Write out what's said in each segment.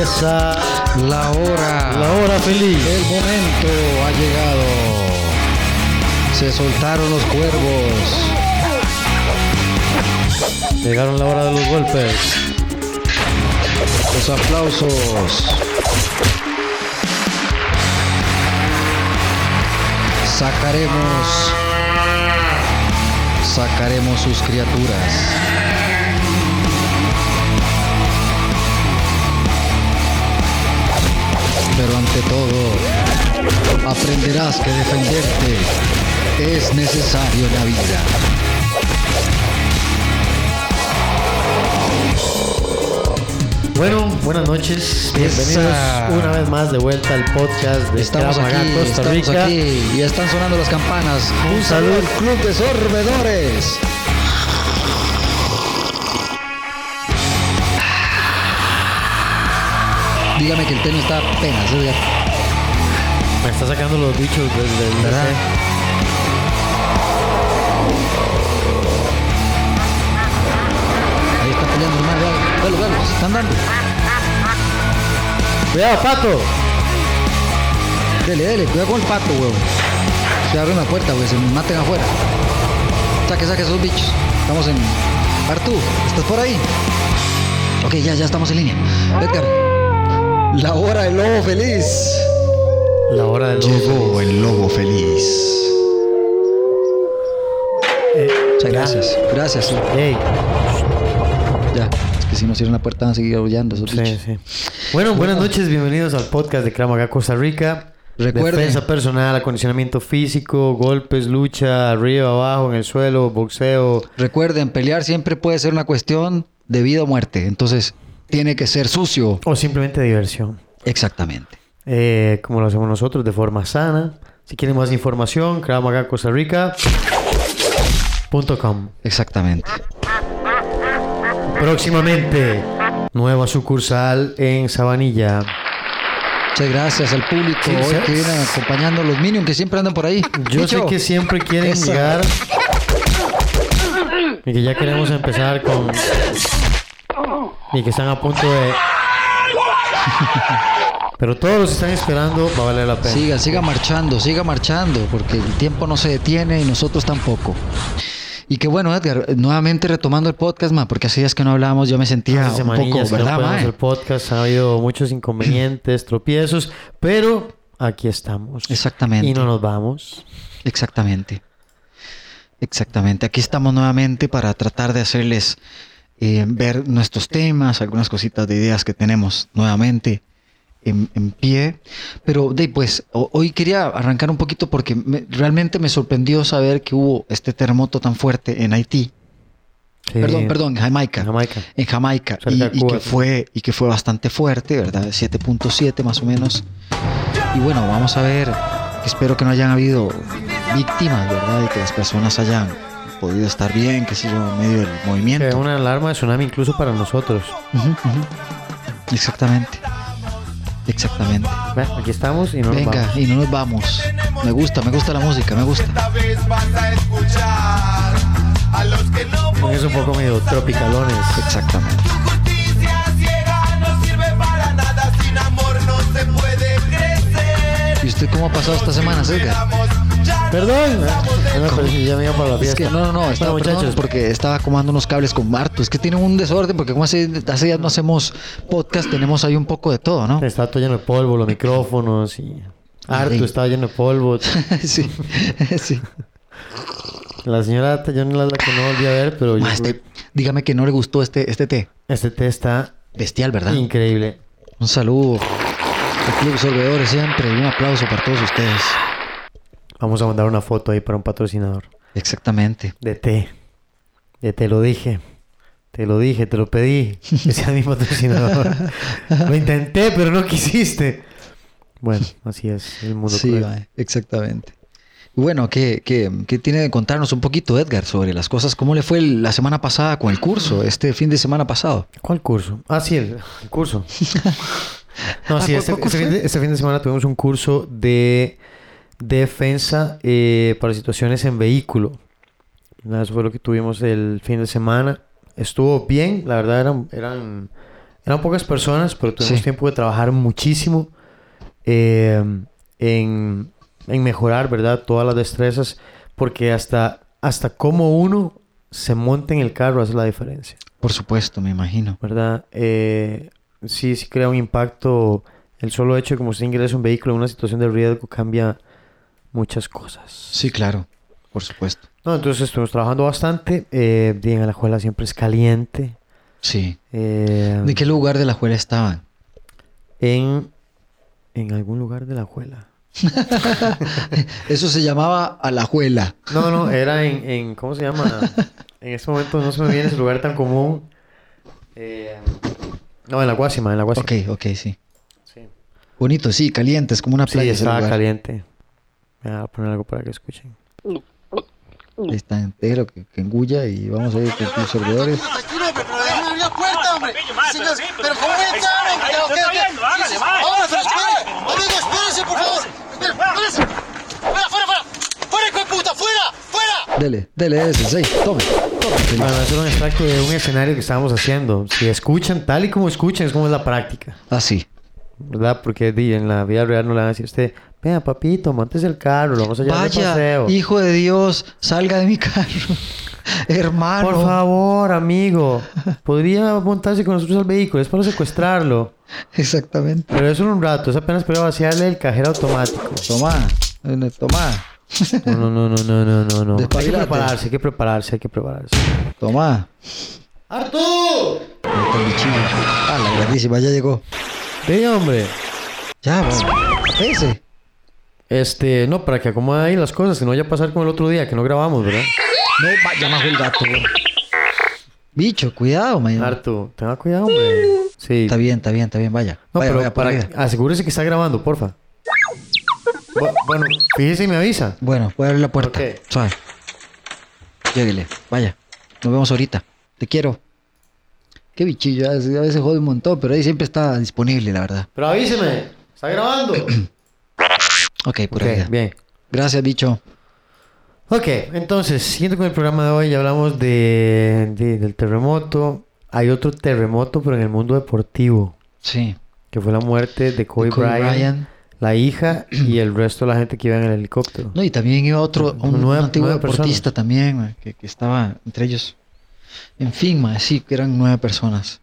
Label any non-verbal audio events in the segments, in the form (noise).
empieza La hora. la hora feliz. El momento ha llegado. Se soltaron los cuervos. Llegaron la hora de los golpes. Los aplausos. Sacaremos. Sacaremos sus criaturas. Pero ante todo, aprenderás que defenderte es necesario en la vida. Bueno, buenas noches. Bienvenidos Esa. una vez más de vuelta al podcast de Estamos Krav aquí, Costa estamos Rica. aquí y están sonando las campanas. Un saludo al Club de Sorbedores. Dígame que el tenis está apenas, Edgar. Me está sacando los bichos desde el ¿Verdad? Ahí está peleando el madre. Velo, velo, se están dando. Cuidado, pato. Dele, dele, cuidado con el pato, huevo. Se abre una puerta, güey, se maten afuera. Saque, saque esos bichos. Estamos en. Artú, ¿estás por ahí? Ok, ya, ya estamos en línea. Edgar. La hora del lobo feliz. La hora del Llegó el lobo feliz. Eh, Muchas gracias. Gracias, sí. Ya. Es que si no cierran la puerta van a seguir aullando esos sí, bichos. sí. Bueno, buenas noches, bienvenidos al podcast de Krav Maga Costa Rica. Recuerden. Defensa personal, acondicionamiento físico, golpes, lucha, arriba, abajo, en el suelo, boxeo. Recuerden, pelear siempre puede ser una cuestión de vida o muerte. Entonces, tiene que ser sucio. O simplemente diversión. Exactamente. Eh, como lo hacemos nosotros, de forma sana. Si quieren más información, Krav Costa Rica.com. Exactamente. Próximamente, nueva sucursal en Sabanilla. Muchas gracias al público Sí, hoy sí. que viene acompañando a los Minions que siempre andan por ahí. Yo sé que siempre quieren Eso. llegar y que ya queremos empezar con y que están a punto de pero todos los están esperando va a valer la pena. Siga, siga marchando, siga marchando, porque el tiempo no se detiene y nosotros tampoco. Y que bueno, Edgar, nuevamente retomando el podcast, ma, porque hace días que no hablábamos, yo me sentía Hace un poco, que no ¿verdad, podemos ma? hacer podcast, ha habido muchos inconvenientes, (clears throat) tropiezos, pero aquí estamos. Exactamente. Y no nos vamos. Exactamente. Exactamente. Aquí estamos nuevamente para tratar de hacerles eh, ver nuestros temas, algunas cositas de ideas que tenemos nuevamente en, en pie. Pero de, pues ho- hoy quería arrancar un poquito porque me- realmente me sorprendió saber que hubo este terremoto tan fuerte en Haití. Sí. Perdón, perdón, en Jamaica. En Jamaica. En Jamaica. Y, y que fue, y que fue bastante fuerte, ¿verdad? 7.7 más o menos. Y bueno, vamos a ver. Espero que no hayan habido víctimas, ¿verdad? Y que las personas hayan podido estar bien, qué sé yo, en medio del movimiento. una alarma de tsunami incluso para nosotros. Exactamente. Exactamente. Ve, Aquí estamos y no nos Venga, vamos. y no nos vamos. Me gusta, me gusta la música, me gusta. Es un poco medio tropicalones. Exactamente. ¿Y usted cómo ha pasado esta semana, Edgar? Perdón. No, pero sí, ya me iba para la Es que no, no, no, estaba, Bueno, perdón, muchachos, porque estaba acomodando unos cables con Marto. Es que tienen un desorden, porque como hace, hace días no hacemos podcast, tenemos ahí un poco de todo, ¿no? Está todo lleno de polvo, los micrófonos y... Harto Sí. estaba lleno de polvo. (laughs) sí, (laughs) sí. La señora yo no la la que no volví a ver, pero yo Ma, este- dígame que no le gustó este, este té. este té está Bestial, ¿verdad? increíble. Un saludo. al Club Sorbedores siempre. y Un aplauso para todos ustedes. Vamos a mandar una foto ahí para un patrocinador. Exactamente. De té. Ya te lo dije. Te lo dije, te lo pedí. Que sea mi patrocinador. (laughs) lo intenté, pero no quisiste. Bueno, así es el mundo Sí, cruel. exactamente. Bueno, ¿qué, qué, qué tiene de contarnos un poquito, Edgar, sobre las cosas? ¿Cómo le fue la semana pasada con el curso, este fin de semana pasado? ¿Cuál curso? Ah, sí, el, el curso. (laughs) No, Ah, sí, ¿cuál- este, este fin de, este fin de semana tuvimos un curso de defensa eh, para situaciones en vehículo. Eso fue lo que tuvimos el fin de semana. Estuvo bien, la verdad eran, eran, eran pocas personas, pero tuvimos Sí. tiempo de trabajar muchísimo eh, en, en mejorar, ¿verdad? Todas las destrezas, porque hasta, hasta cómo uno se monta en el carro hace la diferencia. Por supuesto, me imagino. ¿verdad? Eh, sí, sí crea un impacto. El solo hecho de como se ingresa un vehículo en una situación de riesgo cambia muchas cosas. Sí, claro, por supuesto. No, entonces estuvimos trabajando bastante. Eh, en la escuela siempre es caliente. Sí. Eh, ¿De qué lugar de la escuela estaban? en, en algún lugar de la escuela. (laughs) Eso se llamaba Alajuela. No, no, era en, en ¿cómo se llama? En este momento no se me viene ese lugar tan común. Eh, no, en la Guasima, en la Guasima. Ok, ok, sí. Sí, Bonito, sí, caliente, es como una Sí, playa. ese estaba lugar. caliente. Me voy a poner algo para que escuchen. Ahí está entero, que, que engulla y vamos a ir con tus servidores. Tranquilo, hombre, pero déjame abrir la puerta, hombre. Sigas- pero ¿cómo voy a entrar, hombre? ¿O qué, o qué? Sí, sí, Hombre, pero espere. Amigo, espérese, por favor. Espere, espérese. Fuera, fuera, fuera. Fuera, hijo de puta, fuera, fuera. Dele, dele ese, sí, tome, tome. Bueno, eso era un extracto de un escenario que estábamos haciendo. Si escuchan, tal y como escuchan, es como es la práctica. Ah, sí. ¿Verdad? Porque en la vida real no le van a decir a usted, vea, papito, montes el carro, lo vamos a llevar de Vaya, paseo. hijo de Dios, salga de mi carro. (laughs) Hermano. Por favor, amigo, podría montarse con nosotros al vehículo, es para secuestrarlo. Exactamente. Pero eso en un rato, es apenas para vaciarle el cajero automático. Toma, toma, No, no, no, no, no, no, no, no. Hay que prepararse, hay que prepararse, hay que prepararse. toma. ¡Artú! Ah, la grandísima, ya llegó. Sí, hombre. Ya, bueno. Ese. Este, no, para que acomode ahí las cosas, que no vaya a pasar como el otro día, que no grabamos, ¿verdad? No, va, ya bajó el gato. güey. Bicho, cuidado, man. Artu, tenga cuidado, hombre. Sí. Está bien, está bien, está bien, vaya. No, vaya, pero vaya, para arriba. asegúrese que está grabando, porfa. Bu- bueno, fíjese y me avisa. Bueno, voy a abrir la puerta. Ok. Suave. Lléguele, vaya. Nos vemos ahorita. Te quiero. Qué bichillo, a veces, a veces jode un montón, pero ahí siempre está disponible, la verdad. Pero avíseme, está grabando. (clears throat) Ok, por Ok, ahí. bien. Gracias, bicho. Ok, entonces, siguiendo con el programa de hoy, ya hablamos de, de- del terremoto. Hay otro terremoto, pero en el mundo deportivo, Sí. que fue la muerte de Kobe, Kobe Bryant, Bryant. la hija y el resto de la gente que iba en el helicóptero. No, y también iba otro, un, un Nueve- antiguo deportista también, que, que estaba entre ellos. En fin, sí, que eran nueve personas.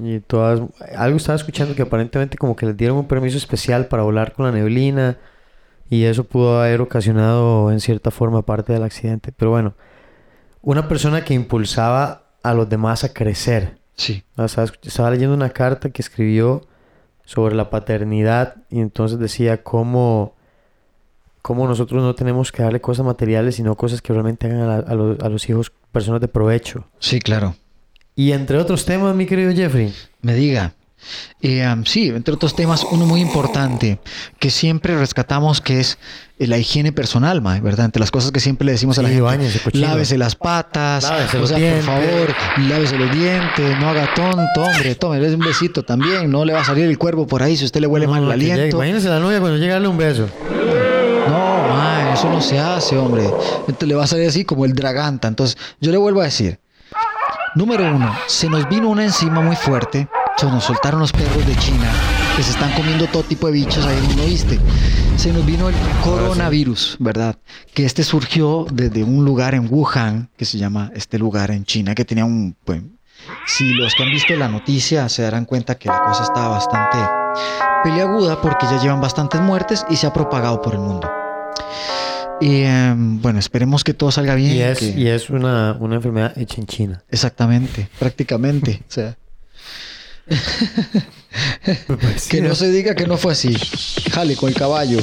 Y todas, algo estaba escuchando que aparentemente como que les dieron un permiso especial para volar con la neblina y eso pudo haber ocasionado en cierta forma parte del accidente. Pero bueno, una persona que impulsaba a los demás a crecer. Sí. Estaba, leyendo una carta que escribió sobre la paternidad y entonces decía cómo, cómo nosotros no tenemos que darle cosas materiales, sino cosas que realmente hagan a, la- a los, a los hijos personas de provecho. Sí, claro. Y entre otros temas, mi querido Jeffrey, Me diga. Eh, um, sí, entre otros temas, uno muy importante que siempre rescatamos que es eh, la higiene personal, ma, ¿verdad? Entre las cosas que siempre le decimos a la Sí, gente. cochino. Lávese las patas, Lávese o sea, dientes. por favor, lávese los dientes, no haga tonto, hombre, tómele un besito también, no le va a salir el cuervo por ahí si usted le huele mal el No, que llegue- aliento. Imagínese la novia cuando llega a darle un beso. No, ma, eso no se hace, hombre. Entonces le va a salir así como el draganta. Entonces, yo le vuelvo a decir. Número uno, se nos vino una enzima muy fuerte. Se nos soltaron los perros de China que se están comiendo todo tipo de bichos ahí un oíste. Se nos vino el coronavirus, ¿verdad? Que este surgió desde un lugar en Wuhan, que se llama este lugar en China, que tenía un... Pues, si los que han visto la noticia se darán cuenta que la cosa estaba bastante peleaguda porque ya llevan bastantes muertes y se ha propagado por el mundo. Y em, bueno, esperemos que todo salga bien. Y es, que- y es una, una enfermedad hecha en China. Exactamente, prácticamente. o sea, que no se diga que no fue así. Jale con el caballo.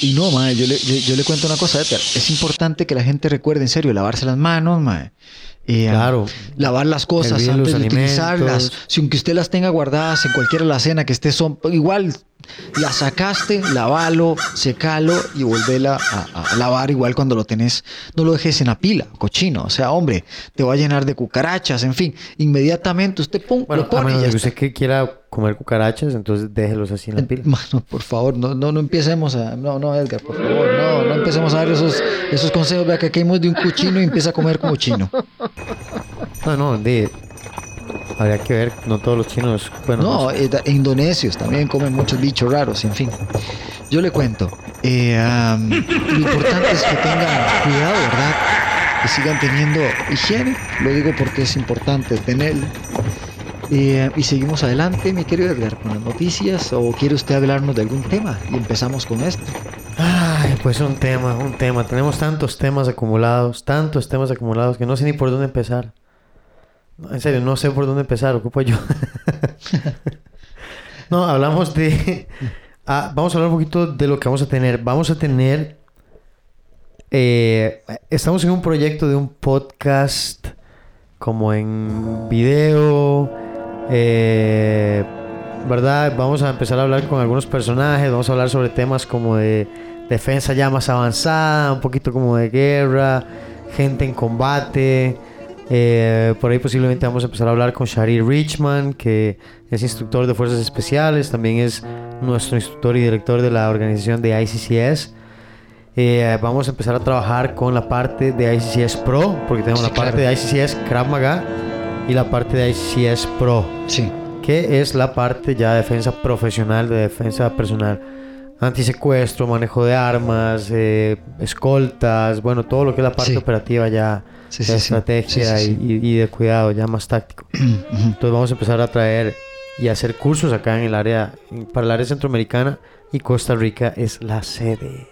Y no, mae, yo le, yo, le cuento una cosa. Es importante que la gente recuerde, en serio, lavarse las manos, mae. Eh, Claro. Lavar las cosas antes de utilizarlas. Si aunque usted las tenga guardadas en cualquier alacena que esté son igual la sacaste, lavalo, secalo y volvela a, a lavar igual cuando lo tenés. No lo dejes en la pila, cochino. O sea, hombre, te va a llenar de cucarachas, en fin. Inmediatamente usted pum, Bueno, lo a pone y ya que usted quiera comer cucarachas, entonces déjelos así en la pila. Mano, por favor, no, no, no empecemos a. No, no, Edgar, por favor, no, no empecemos a dar esos, esos consejos. Vea que hay de un cochino y empieza a comer como chino. (laughs) No, no, de... Habría que ver, no todos los chinos... Bueno, No, eh, indonesios también comen muchos bichos raros, en fin. Yo le cuento. eh, am, lo importante es que tengan cuidado, ¿verdad? Que sigan teniendo higiene. Lo digo porque es importante tenerlo. Eh, y seguimos adelante, mi querido Edgar, con las noticias. ¿O quiere usted hablarnos de algún tema? Y empezamos con esto. Ay, pues un tema, un tema. Tenemos tantos temas acumulados, tantos temas acumulados que no sé ni por dónde empezar. En serio, no sé por dónde empezar, ocupo yo. (laughs) no, hablamos de... Ah, vamos a hablar un poquito de lo que vamos a tener. Vamos a tener... eh, estamos en un proyecto de un podcast como en video, eh, ¿verdad? Vamos a empezar a hablar con algunos personajes, vamos a hablar sobre temas como de defensa ya más avanzada, un poquito como de guerra, gente en combate. eh, por ahí posiblemente vamos a empezar a hablar con Shari Richman, que es instructor de fuerzas especiales, también es nuestro instructor y director de la organización de ICCS. Eh, vamos a empezar a trabajar con la parte de ICCS Pro, porque tenemos Sí, la parte de ICCS Krav Maga y la parte de ICCS Pro, Sí. que es la parte ya de defensa profesional, de defensa personal. Antisecuestro, manejo de armas, eh, escoltas, bueno, todo lo que es la parte Sí. operativa ya Sí, de estrategia. Y, y- de cuidado, ya más táctico. (clears throat) Entonces vamos a empezar a traer y hacer cursos acá en el área, para el área centroamericana y Costa Rica es la sede.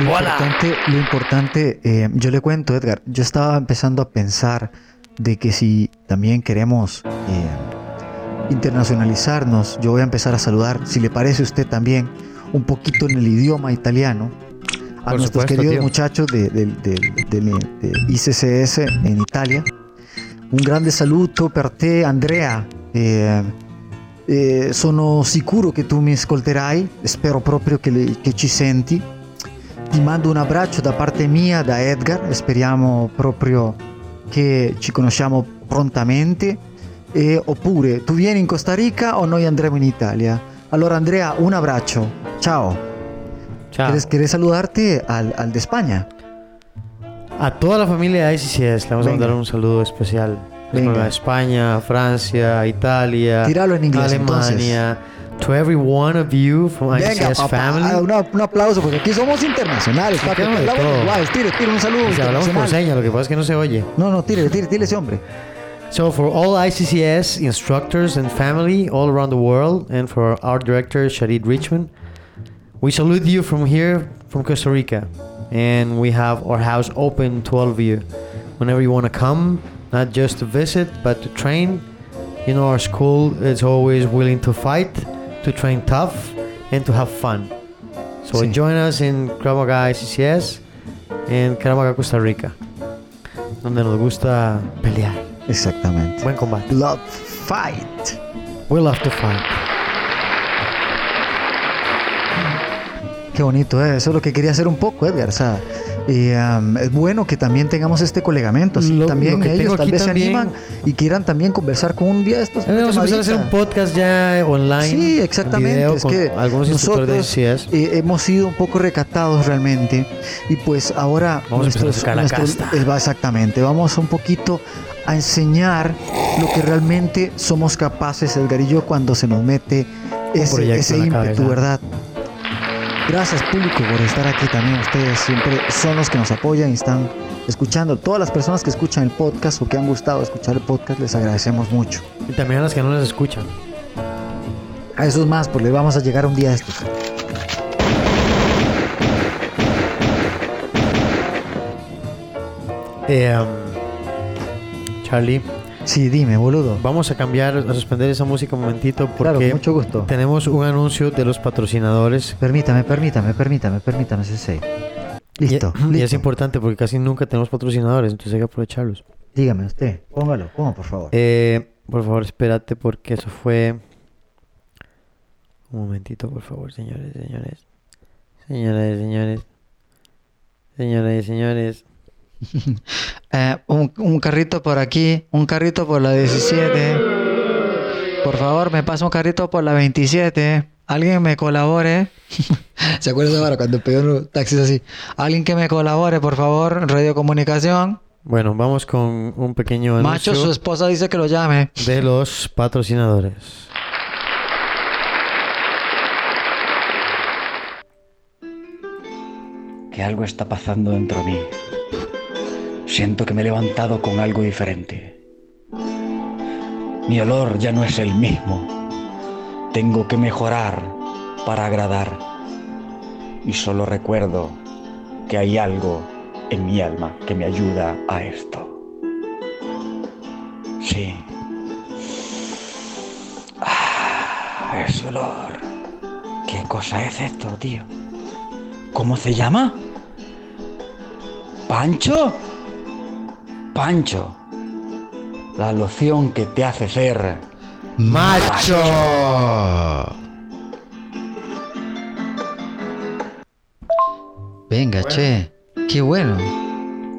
Lo importante, lo importante eh, yo le cuento, Edgar, yo estaba empezando a pensar de que si también queremos eh, internacionalizarnos, yo voy a empezar a saludar, si le parece a usted también, un poquito en el idioma italiano, a Por nuestros supuesto, queridos tío. muchachos de, de ICCS en Italia. Un grande saluto per te, Andrea. Eh, eh, sono sicuro che tu mi ascolterai, spero proprio che, le- che ci senti. Ti mando un abbraccio da parte mia, da Edgar, speriamo proprio che ci conosciamo prontamente. E, oppure tu vieni in Costa Rica o noi andremo in Italia. Allora Andrea, un abbraccio. Ciao. Chao. ¿Quieres, quieres saludarte al, al de España? A toda la familia de ICCS le vamos a Venga. mandar un saludo especial. A España, Francia, Italia, Tíralo en inglés, Alemania. To every one of you from Venga, ICCS papá, family. ah, una- un aplauso porque aquí somos internacionales, papi. Hablamos lenguajes. Tire, tire un saludo Si hablamos por señas, lo que pasa es que no se oye. No, no, tire, tire, tire ese hombre. So for all ICCS instructors and family all around the world, and for our director Shadid Richmond, we salute you from here, from Costa Rica, and we have our house open to all of you. Whenever you want to come, not just to visit, but to train. You know, our school is always willing to fight, to train tough, and to have fun. So Sí. join us in Krav Maga ICCS en Krav Maga Costa Rica, donde nos gusta pelear. Exactamente. Buen combate. Blood fight. We love to fight. Qué bonito, ¿eh? eso es lo que quería hacer un poco, Edgar. O sea, y, um, es bueno que también tengamos este colegamiento. Así Lo- también lo que ellos tal vez también- se animan y quieran también conversar con un día de estos. Vamos a empezar a hacer un podcast ya online. Sí, en exactamente. video es que algunos de nosotros ICCS. eh, hemos sido un poco recatados realmente y pues ahora Vamos a empezar a eh, va exactamente, vamos un poquito a enseñar lo que realmente somos capaces, Edgar y yo, cuando se nos mete ese, ese ímpetu. ¿verdad? Gracias público por estar aquí también. Ustedes siempre son los que nos apoyan y están escuchando. Todas las personas que escuchan el podcast o que han gustado escuchar el podcast, les agradecemos mucho. Y también a las que no les escuchan. A esos más, pues les vamos a llegar un día a estos. Eh, um, Charlie, Sí, dime, boludo. Vamos a cambiar, a suspender esa música un momentito porque Claro, con mucho gusto. tenemos un anuncio de los patrocinadores. Permítame, permítame, permítame, permítame, Sensei. Listo, Y, y es listo. importante porque casi nunca tenemos patrocinadores, entonces hay que aprovecharlos. Dígame usted, póngalo, ponga por favor. Eh, por favor, espérate porque eso fue... Un momentito, por favor, señores, señores. Señoras y señores. Señoras y señores. Eh, un, un carrito por aquí, un carrito por la 17. Por favor, me pasa un carrito por la 27. Alguien me colabore. (laughs) ¿Se acuerdan ahora cuando pedí unos taxis así? Alguien que me colabore, por favor, radiocomunicación. Bueno, vamos con un pequeño anuncio Macho, su esposa dice que lo llame. de los patrocinadores. que algo está pasando dentro de mí. Siento que me he levantado con algo diferente. Mi olor ya no es el mismo. Tengo que mejorar para agradar. Y solo recuerdo que hay algo en mi alma que me ayuda a esto. Sí. Ah, ese olor. ¿Qué cosa es esto, tío? ¿Cómo se llama? ¿Pancho? Pancho. La loción que te hace ser ¡Macho! Venga, che. Qué bueno.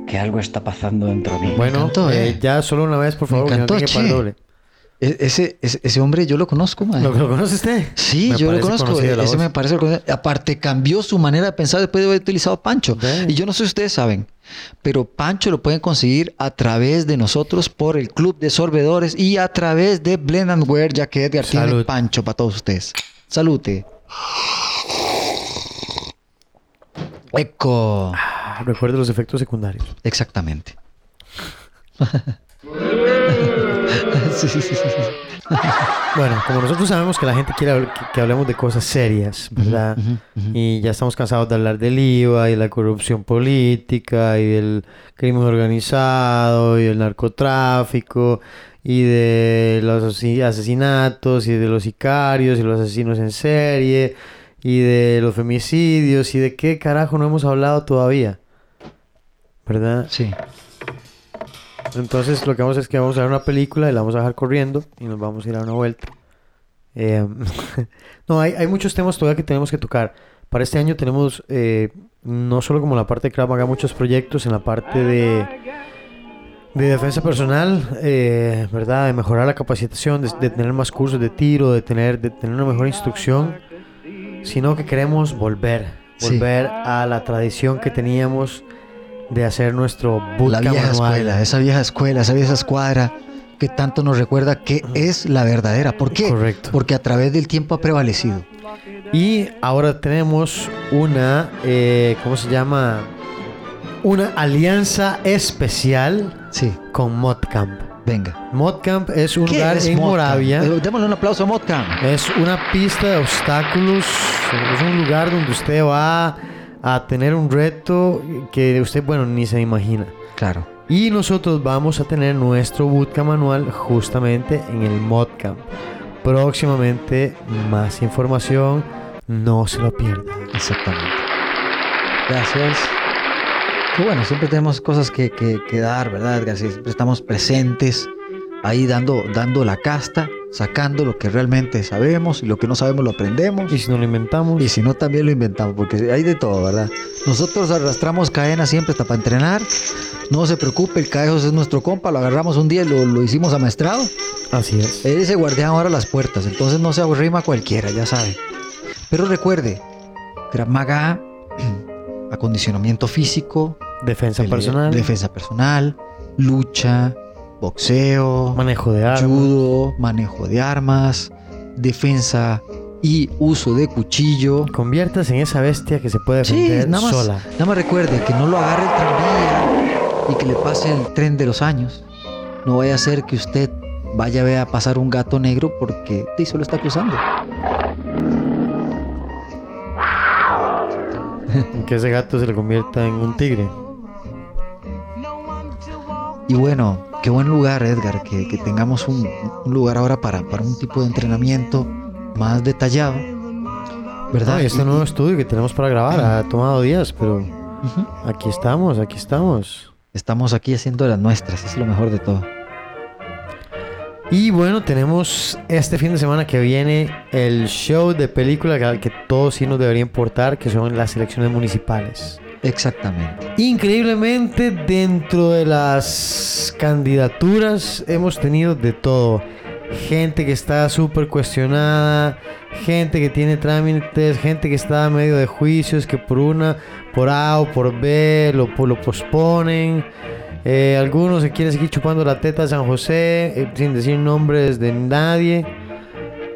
que algo está pasando dentro de mí. Bueno, encantó, eh, eh. ya solo una vez, por Me favor, encantó, doble. E- ese, ese, ese hombre yo lo conozco, man. ¿Lo, lo conoce usted? Sí, Me yo lo conozco. Ese me parece. Aparte, cambió su manera de pensar después de haber utilizado Pancho. Y yo no sé si ustedes saben, pero Pancho lo pueden conseguir a través de nosotros por el Club de Sorbedores y a través de Blend and Wear, ya que Edgar tiene Salud. Pancho para todos ustedes. Salute. Eco. Ah, Recuerde los efectos secundarios. Exactamente. (laughs) (laughs) Sí, sí, sí. Bueno, como nosotros sabemos que la gente quiere que, que hablemos de cosas serias, ¿verdad? Y ya estamos cansados de hablar del IVA y la corrupción política y del crimen organizado y del narcotráfico y de los asesinatos y de los sicarios y los asesinos en serie y de los femicidios y de qué carajo no hemos hablado todavía. ¿Verdad? Sí. Entonces lo que vamos a hacer es que vamos a ver una película y la vamos a dejar corriendo y nos vamos a ir a una vuelta. Eh, (laughs) no, hay, hay muchos temas todavía que tenemos que tocar. Para este año tenemos eh, no solo como la parte de Krav Maga, muchos proyectos en la parte de, de defensa personal, eh, ¿verdad? De mejorar la capacitación, de, de tener más cursos de tiro, de tener, de tener una mejor instrucción, sino que queremos volver, Sí. volver a la tradición que teníamos de hacer nuestro La bootcamp vieja anual. escuela, esa vieja escuela, esa vieja escuadra que tanto nos recuerda que es la verdadera. ¿Por qué? Correcto. Porque a través del tiempo ha prevalecido. Y ahora tenemos una, eh, ¿cómo se llama? Una alianza especial Sí, con Modcamp. venga. Modcamp es un ¿Qué lugar es en Modcamp? Moravia. Eh, Démosle un aplauso a Modcamp. Es una pista de obstáculos. Es un lugar donde usted va a tener un reto que usted, bueno, ni se imagina. Claro. Y nosotros vamos a tener nuestro bootcamp anual justamente en el Modcamp. Próximamente más información, no se lo pierdan. Exactamente. Gracias. Que bueno, siempre tenemos cosas que, que, que dar, ¿verdad, Siempre estamos presentes ahí dando, dando la casta, sacando lo que realmente sabemos y lo que no sabemos lo aprendemos. Y si no lo inventamos, Y si no, también lo inventamos, porque hay de todo, ¿verdad? Nosotros arrastramos cadenas siempre hasta para entrenar. No se preocupe, el Caejos es nuestro compa, lo agarramos un día y lo, lo hicimos amaestrado. así es. Él ese guardián ahora las puertas, entonces no se arrima cualquiera, ya sabe. Pero recuerde, Krav Maga, (clears throat) acondicionamiento físico, Defensa pelea- personal, defensa personal, lucha, boxeo, manejo de armas. judo, manejo de armas, defensa y uso de cuchillo. Conviértase en esa bestia que se puede Sí, defender nada más, sola. nada más recuerde que no lo agarre el tranvía y que le pase el tren de los años. No vaya a ser que usted vaya a ver a pasar un gato negro porque sí, solo está cruzando. (laughs) Que ese gato se le convierta en un tigre. Y bueno, qué buen lugar, Edgar, que, que tengamos un, un lugar ahora para, para un tipo de entrenamiento más detallado. ¿Verdad? No, y este Y- nuevo estudio que tenemos para grabar ha tomado días, pero aquí estamos, aquí estamos. Estamos aquí haciendo las nuestras, es lo mejor de todo. Y bueno, tenemos este fin de semana que viene el show de película que, que todos sí nos debería importar, que son las elecciones municipales. Exactamente. Increíblemente, dentro de las candidaturas hemos tenido de todo. Gente que está súper cuestionada, gente que tiene trámites, gente que está a medio de juicios, que por una, por A o por B lo, lo posponen. Eh, algunos se quieren seguir chupando la teta a San José, eh, sin decir nombres de nadie.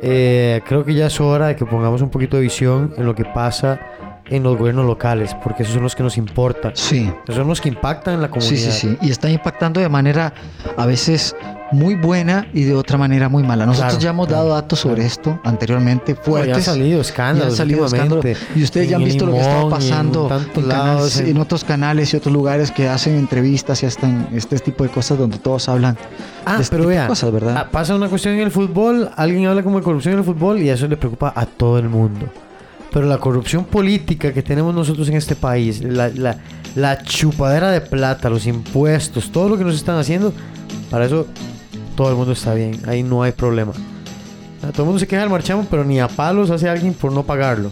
Eh, creo que ya es hora de que pongamos un poquito de visión en lo que pasa en los gobiernos locales, porque esos son los que nos importan. Sí, Esos son los que impactan en la comunidad. sí, sí, sí. Y está impactando de manera a veces muy buena y de otra manera muy mala. Nosotros Claro, ya hemos claro, dado datos sobre esto anteriormente, No, fuertes. ya han salido escándalos han salido escándalos. Y ustedes ya han visto lo que está en pasando en, lados, canales- en- en otros canales y otros lugares que hacen entrevistas y hasta en este tipo de cosas donde todos hablan Ah, de este pero tipo de vea, cosas, ¿verdad? ah, pasa una cuestión en el fútbol, alguien habla como de corrupción en el fútbol y eso le preocupa a todo el mundo. Pero la corrupción política que tenemos nosotros en este país, la, la- la chupadera de plata, los impuestos, todo lo que nos están haciendo, para eso todo el mundo está bien, ahí no hay problema. Todo el mundo se queja del marchamo, pero ni a palos hace alguien por no pagarlo.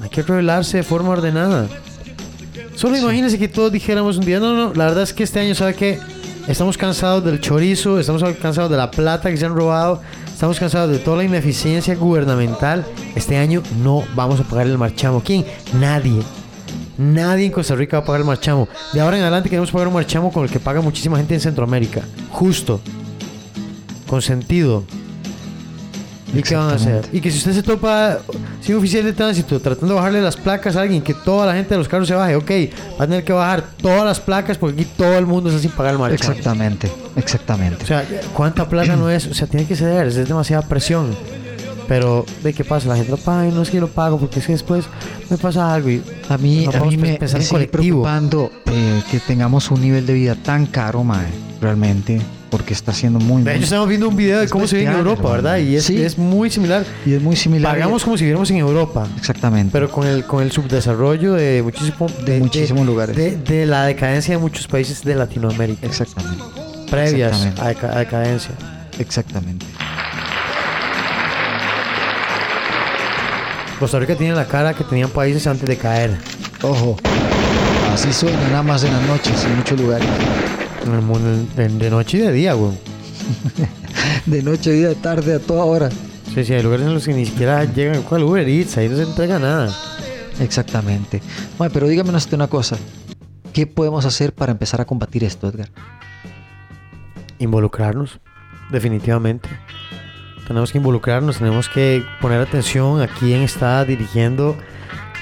Hay que revelarse de forma ordenada. Solo imagínense que todos dijéramos un día, no, no, la verdad es que este año, ¿sabe qué? Estamos cansados del chorizo, estamos cansados de la plata que se han robado, estamos cansados de toda la ineficiencia gubernamental. Este año no vamos a pagar el marchamo. ¿Quién? Nadie. Nadie en Costa Rica va a pagar el marchamo. De ahora en adelante queremos pagar un marchamo con el que paga muchísima gente en Centroamérica. Justo. Con sentido. ¿Y qué van a hacer? Y que si usted se topa, si un oficial de tránsito tratando de bajarle las placas a alguien, que toda la gente de los carros se baje, ok, va a tener que bajar todas las placas porque aquí todo el mundo está sin pagar el marchamo. Exactamente, exactamente. O sea, ¿cuánta plata no es? O sea, tiene que ceder, es demasiada presión. Pero, ¿de qué pasa? La gente lo paga y no es que yo lo pago porque es que después me pasa algo y A mí, No a mí me, me sigue preocupando eh, que tengamos un nivel de vida tan caro, mae, realmente, porque está siendo muy, De hecho, estamos viendo un video de cómo se vive en bestial, Europa. ¿verdad? Y es, Sí. es muy similar. y es muy similar. Pagamos como si viviéramos en Europa, exactamente. pero con el, con el subdesarrollo de, muchísimo, de, muchísimos lugares. de, de la decadencia de muchos países de Latinoamérica, exactamente. previas exactamente. a decadencia. Exactamente. Costa Rica tiene la cara que tenían países antes de caer. Ojo. Así suena nada más en las noches en muchos lugares. En el mundo- de, de noche y de día, güey. (laughs) De noche, día, de tarde, a toda hora. Sí, sí, hay lugares en los que ni siquiera llegan. ¿Cuál Uber Eats? Ahí no se entrega nada. Exactamente. Bueno, pero dígame usted una cosa. ¿Qué podemos hacer para empezar a combatir esto, Edgar? Involucrarnos, definitivamente. Tenemos que involucrarnos, tenemos que poner atención a quién está dirigiendo,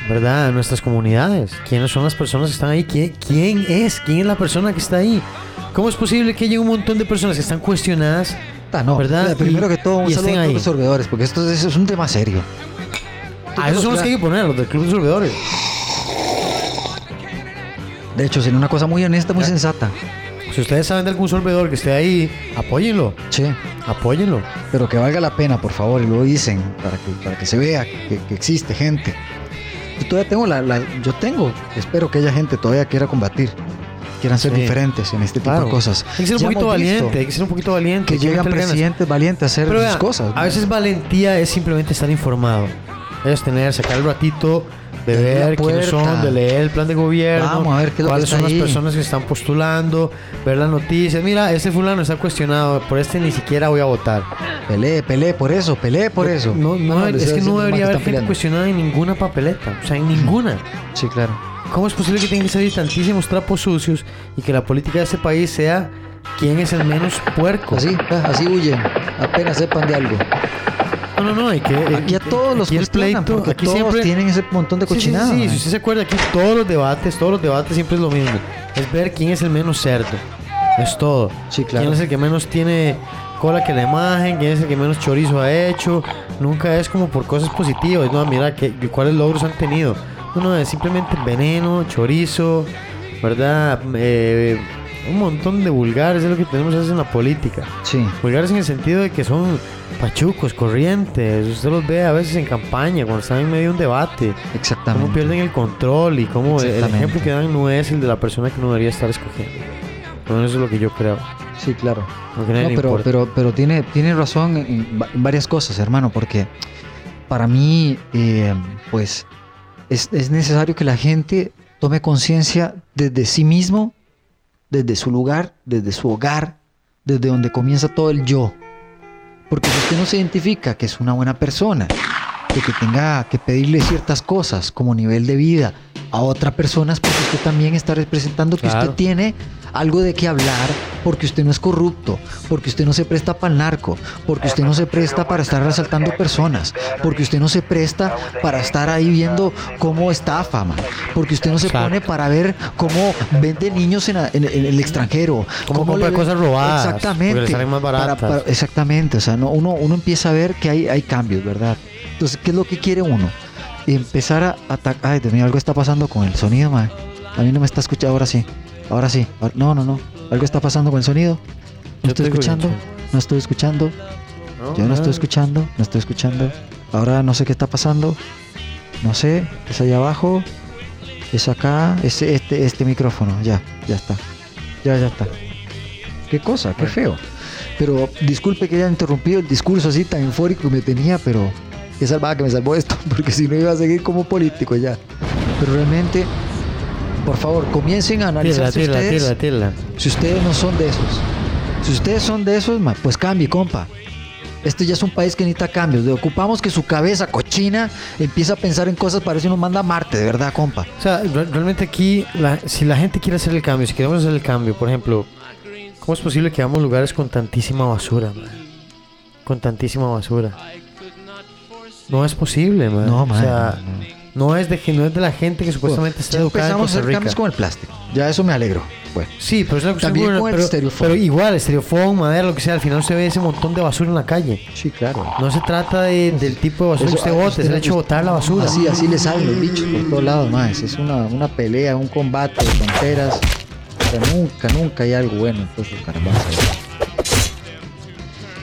¿verdad? A nuestras comunidades. ¿Quiénes son las personas que están ahí? ¿Quién, quién es? ¿Quién es la persona que está ahí? ¿Cómo es posible que haya un montón de personas que están cuestionadas? Ah, no, ¿Verdad? Primero Y- que todo, un y saludo a los sorbedores, porque esto es, es un tema serio. A esos son los que hay que poner, los del Club de Sorbedores. De hecho, sería una cosa muy honesta, muy sensata. Si ustedes saben de algún sorbedor que esté ahí, apóyenlo, Sí, apóyenlo. pero que valga la pena, por favor, y lo dicen para que, para que se vea que, que existe gente. Yo todavía tengo la, la- yo tengo, espero que haya gente todavía que quiera combatir, quieran ser Sí. diferentes en este tipo Claro. de cosas. Hay que ser un Ya poquito valiente, hay que ser un poquito valiente. que llegan presidentes valientes a hacer Pero sus cosas. a veces valentía es simplemente estar informado. Es tener, sacar el ratito de ver quiénes son, de leer el plan de gobierno, Vamos a ver qué es lo que cuáles son ahí. las personas que están postulando, ver las noticias. Mira, este fulano está cuestionado, por este ni siquiera voy a votar. Pelee, pelee por eso, pelee por eso. No, no, Ah, les es que no debería haber gente peleando. cuestionada en ninguna papeleta, o sea, en ninguna. Sí, claro. ¿Cómo es posible que tengan que salir tantísimos trapos sucios y que la política de este país sea quién es el menos puerco? Así, ah, así huyen, apenas sepan de algo. No, no, no, hay que Aquí a todos los cuestionan, pleito, porque aquí todos siempre tienen ese montón de Sí, sí, sí, cochinada. sí, mae. si usted se acuerda aquí todos los debates, todos los debates siempre es lo mismo. Es ver quién es el menos cerdo. Es todo. Sí, claro. Quién es el que menos tiene cola que la imagen, quién es el que menos chorizo ha hecho. Nunca es como por cosas positivas. No, mira que, cuáles logros han tenido. No, no, es simplemente veneno, chorizo, ¿verdad? Eh, un montón de vulgares, es lo que tenemos en la política. Sí. Vulgares en el sentido de que son pachucos, corrientes. Usted los ve a veces en campaña, cuando están en medio de un debate. Exactamente. Cómo pierden el control y cómo el ejemplo que dan no es el de la persona que no debería estar escogiendo. Bueno, eso es lo que yo creo. Sí, claro. No, pero, pero, pero tiene, tiene razón en varias cosas, hermano, porque para mí, eh, pues, es, es necesario que la gente tome conciencia desde sí mismo, desde su lugar, desde su hogar, desde donde comienza todo el yo. Porque si usted no se identifica que es una buena persona, de que tenga que pedirle ciertas cosas como nivel de vida a otra persona, es porque usted también está representando que Claro. usted tiene algo de qué hablar, porque usted no es corrupto, porque usted no se presta para el narco, porque usted no se presta para estar resaltando personas, porque usted no se presta para estar ahí viendo cómo estafa, man, porque usted no se Exacto. pone para ver cómo vende niños en, en- en el extranjero, Cómo cómo compra cosas robadas, exactamente, porque le salen más para- exactamente, o sea, no, uno, uno empieza a ver que hay, hay cambios, ¿verdad? Entonces, ¿qué es lo que quiere uno? Empezar a atacar. Ay, Dios mío, algo está pasando con el sonido, man. A mí no me está escuchando, ahora sí. Ahora sí. No, no, no. Algo está pasando con el sonido. No estoy escuchando. No estoy escuchando. Yo no estoy escuchando. No estoy escuchando. Ahora no sé qué está pasando. No sé. Es allá abajo. Es acá. Es este, este micrófono. Ya, ya está. Ya, ya está. Qué cosa, qué feo. Pero disculpe que haya interrumpido el discurso así tan eufórico que me tenía, pero qué salvada que me salvó esto, (laughs) porque si no iba a seguir como político ya. Pero realmente, por favor, comiencen a analizarse tírala, ustedes. Si ustedes no son de esos, si ustedes son de esos, pues cambie, compa. Este ya es un país que necesita cambios. Le ocupamos que su cabeza cochina empiece a pensar en cosas para eso nos manda a Marte, de verdad, compa. O sea, re- realmente aquí, la- si la gente quiere hacer el cambio, si queremos hacer el cambio, por ejemplo, ¿cómo es posible que hagamos lugares con tantísima basura, man? Con tantísima basura. No es posible, man. No, O sea, no, es de, no es de la gente que supuestamente está educada en empezamos a Costa hacer Rica. cambios con el plástico. Ya eso me alegro. Bueno, Sí, pero es una cuestión También con el pero, igual, estereofón, madera, lo que sea, al final se ve ese montón de basura en la calle. sí, claro. No se trata de- del tipo de basura Eso- que usted bote, es el hecho de botar la basura. Así, así le salen los bichos por todos lados, más. Es una, una pelea, un combate de fronteras. O sea, nunca, nunca hay algo bueno en todos carambazos.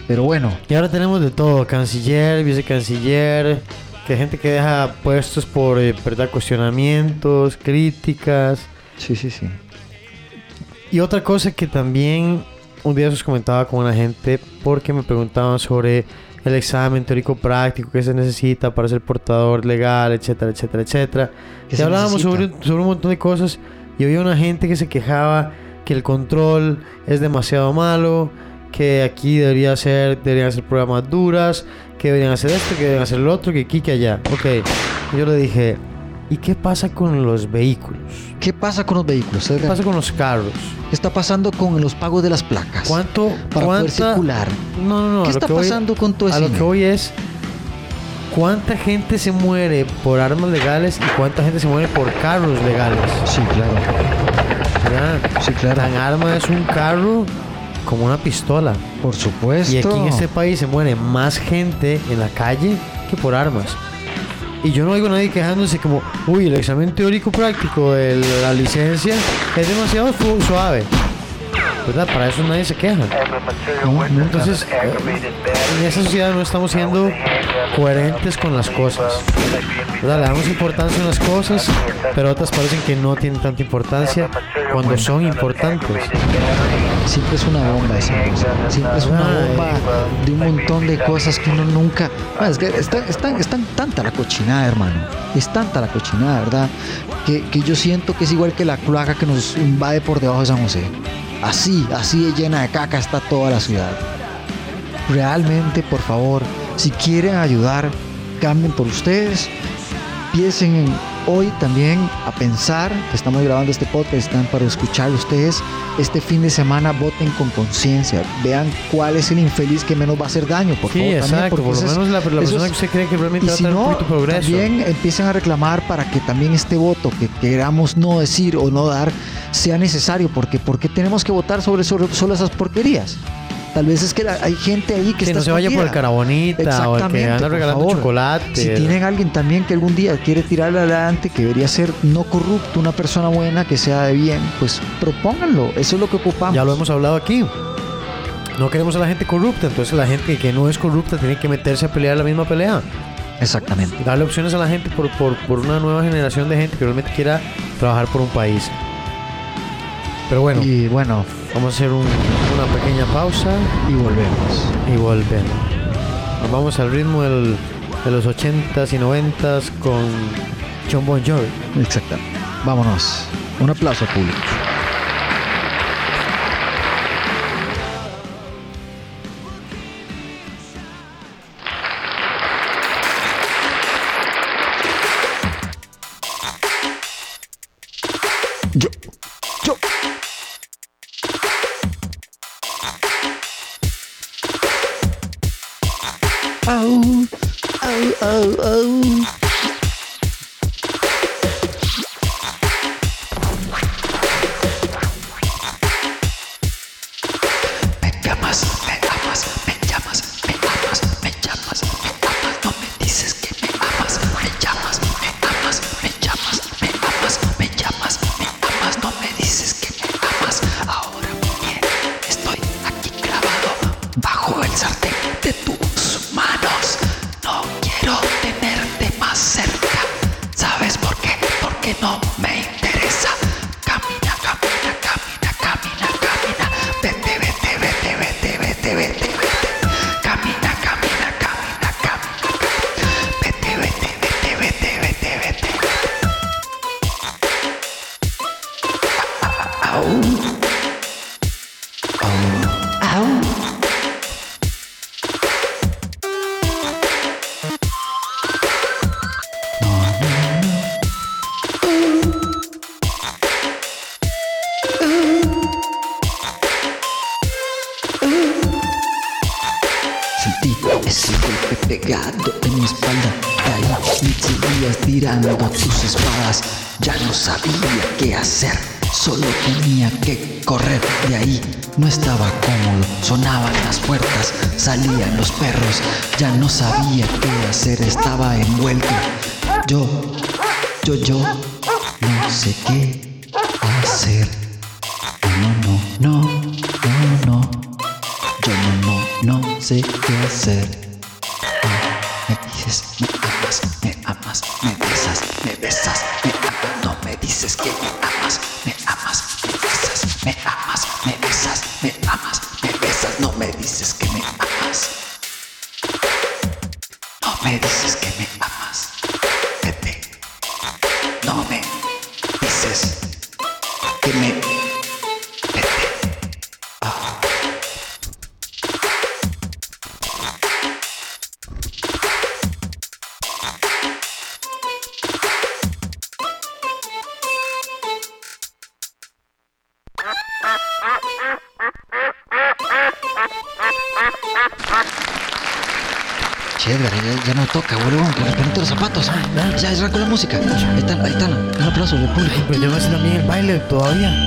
Pero bueno, Y ahora tenemos de todo, canciller, vicecanciller, que gente que deja puestos por, eh, ¿verdad? Cuestionamientos, críticas. sí, sí, sí. Y otra cosa que también un día os comentaba con una gente porque me preguntaban sobre el examen teórico práctico que se necesita para ser portador legal, etcétera, etcétera, etcétera. ¿Qué Y hablábamos sobre, sobre un montón de cosas y había una gente que se quejaba que el control es demasiado malo, que aquí debería ser, deberían ser programas duras, que deberían hacer esto, que deberían hacer lo otro, que aquí, que allá. Ok, yo le dije, ¿y qué pasa con los vehículos? ¿Qué pasa con los vehículos? ¿Qué pasa con los carros? ¿Qué está pasando con los pagos de las placas? ¿Cuánto? Para poder cuánta- circular. No, no, no. ¿Qué a está voy- pasando con todo A ese lo que voy es. ¿Cuánta gente se muere por armas legales y cuánta gente se muere por carros legales? Sí, claro. ¿Verdad? Sí, claro. Tan arma es un carro como una pistola. Por supuesto. Y aquí en este país se muere más gente en la calle que por armas. Y yo no oigo a nadie quejándose como, uy, el examen teórico práctico de la licencia es demasiado suave. ¿Verdad? Para eso nadie se queja. Entonces, eh, en esa sociedad no estamos siendo coherentes con las cosas. ¿verdad? Le damos importancia a las cosas, pero otras parecen que no tienen tanta importancia cuando son importantes. Siempre es una bomba esa cosa. Siempre es una bomba de un montón de cosas que uno nunca. Ah, es que es tan, es tan- es tan tanta la cochinada, hermano. Es tanta la cochinada, ¿verdad? Que, que yo siento que es igual que la cloaca que nos invade por debajo de San José. Así, así de llena de caca está toda la ciudad. Realmente, por favor, si quieren ayudar, cambien por ustedes. Piensen en hoy también a pensar que estamos grabando este podcast, están para escuchar ustedes. Este fin de semana voten con conciencia, vean cuál es el infeliz que menos va a hacer daño, por Sí, favor. también, exacto. porque Por lo eso es- menos la, la persona es- que usted cree que realmente y va a si no, de progreso. también empiecen a reclamar para que también este voto que queramos no decir o no dar sea necesario, porque ¿por qué tenemos que votar sobre, sobre solo esas porquerías? Tal vez es que la- hay gente ahí que Que está no se vaya por el carabonita o el que anda regalando favor. chocolate. Si tienen alguien también que algún día quiere tirarle adelante, que debería ser no corrupto, una persona buena, que sea de bien, pues propónganlo. Eso es lo que ocupamos. Ya lo hemos hablado aquí. No queremos a la gente corrupta, entonces la gente que no es corrupta tiene que meterse a pelear la misma pelea. Exactamente. Darle opciones a la gente por, por, por una nueva generación de gente que realmente quiera trabajar por un país. Pero bueno, Y bueno, vamos a hacer un- una pequeña pausa y volvemos. y volvemos. Nos vamos al ritmo de los 80s y 90s con John Bon Jovi. Exactamente. Vámonos. Un aplauso público. Tirando tus espadas. Ya no sabía qué hacer. Solo tenía que correr de ahí. No estaba cómodo. Sonaban las puertas. Salían los perros. Ya no sabía qué hacer. Estaba envuelto. Yo, yo, yo. No sé qué hacer. No, no, no, no, no. Yo no, no, no sé qué hacer. Ah, Me dices, arrancó la música. Ahí están, ahí están. Un aplauso del público. Pero yo no sé también el baile todavía.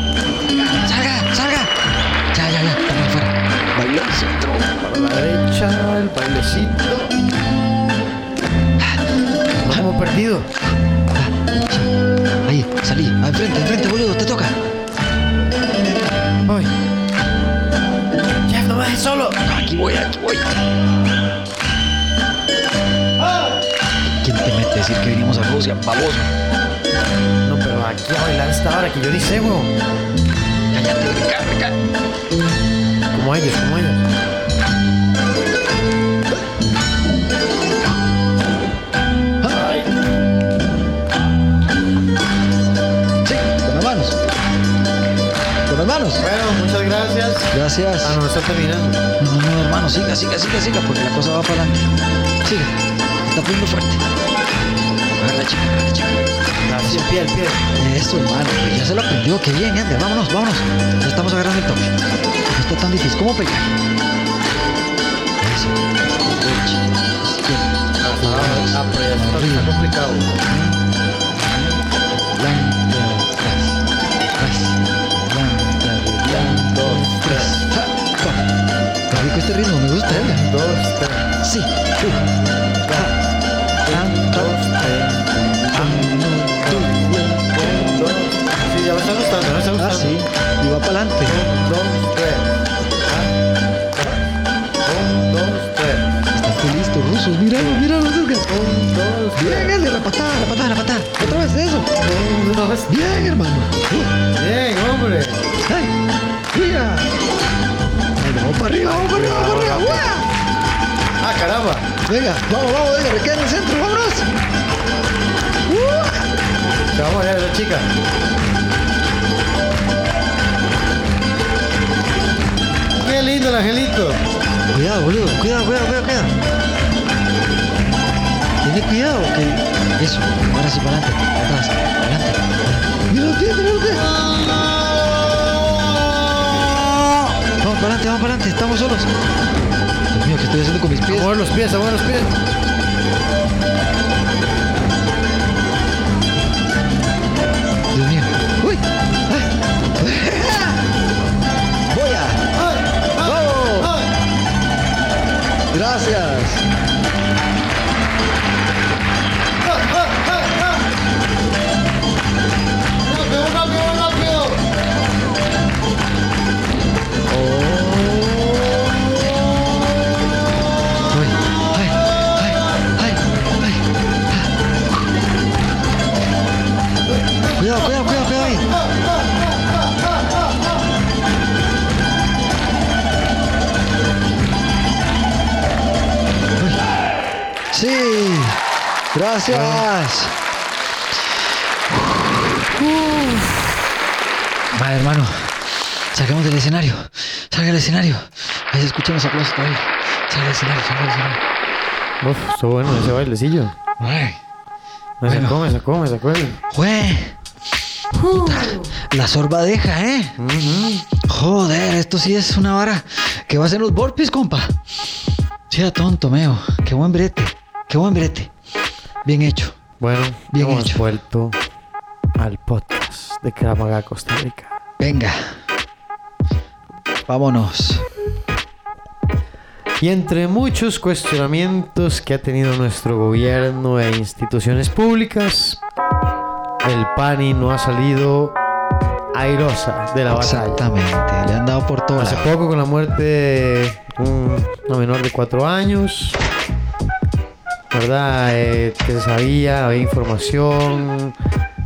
Aquí a bailar a esta hora que yo ni sé, weón. Como ellos, como ellos. Sí, con las manos. Con las manos. Bueno, muchas gracias. Gracias. Ah, no, está terminando. No, no, no, hermano, siga, siga, siga, siga, porque la cosa va para adelante. Siga, está poniendo fuerte. La chica, la chica. Eso, piel, piel. Eso, hermano. Ya se lo aprendió. Qué bien, Edgar. Vámonos, vámonos. Ya estamos agarrando el toque. No está tan difícil. ¿Cómo pegar? Eso. Está, complicado. Blanca, atrás. Blanca, dos, tres. Qué rico este ritmo, me gusta, Edgar. Dos, tres. Sí. Uh. Dos, tres. Dos, tres ya me está gustando, ya me está gustando. Ah, sí. Y va para adelante. Un, dos, tres. Un, dos, tres. Estás listo, ruso. Míralo, míralo, acerca. Un, dos. Bien, la patada, la patada, la patada. Otra vez eso. Un, dos. Bien, hermano. Bien, hombre. Ay, mira. Vamos para arriba, vamos para arriba, vamos para arriba. Ah, caramba. Venga, vamos, vamos, venga, me queda en el centro, vámonos. Vamos a ver, chica. Qué lindo el angelito. Cuidado, boludo, cuidado, cuidado, cuidado, cuidado. Tiene cuidado, que. Eso, ahora sí, para adelante, para atrás, para adelante. Mira mira pies. Vamos para adelante, vamos para adelante, estamos solos. Dios mío, ¿qué estoy haciendo con mis pies? Amor los pies, amor los pies. Gracias. Gracias. Va, hermano. Saquemos del escenario. Salga del escenario. Ahí se escuchan los aplausos todavía. Salga del escenario, salga del escenario. Uf, estuvo bueno ese bailecillo. Ay. Me Bueno. sacó, me sacó, me sacó. La sorba deja, ¿eh? Joder, esto sí es una vara que va a ser los burpees, compa. Sí, a tonto, meo. Qué buen brete. Qué buen brete. Bien hecho. Bueno, Bien hemos hecho. vuelto al podcast de Kramaga Costa Rica. Venga. Vámonos. Y entre muchos cuestionamientos que ha tenido nuestro gobierno e instituciones públicas, el PANI no ha salido airosa de la batalla. Exactamente. Le han dado por todo Hace lado. poco con la muerte de un- una menor de cuatro años, ¿verdad? Eh, que se sabía, había información.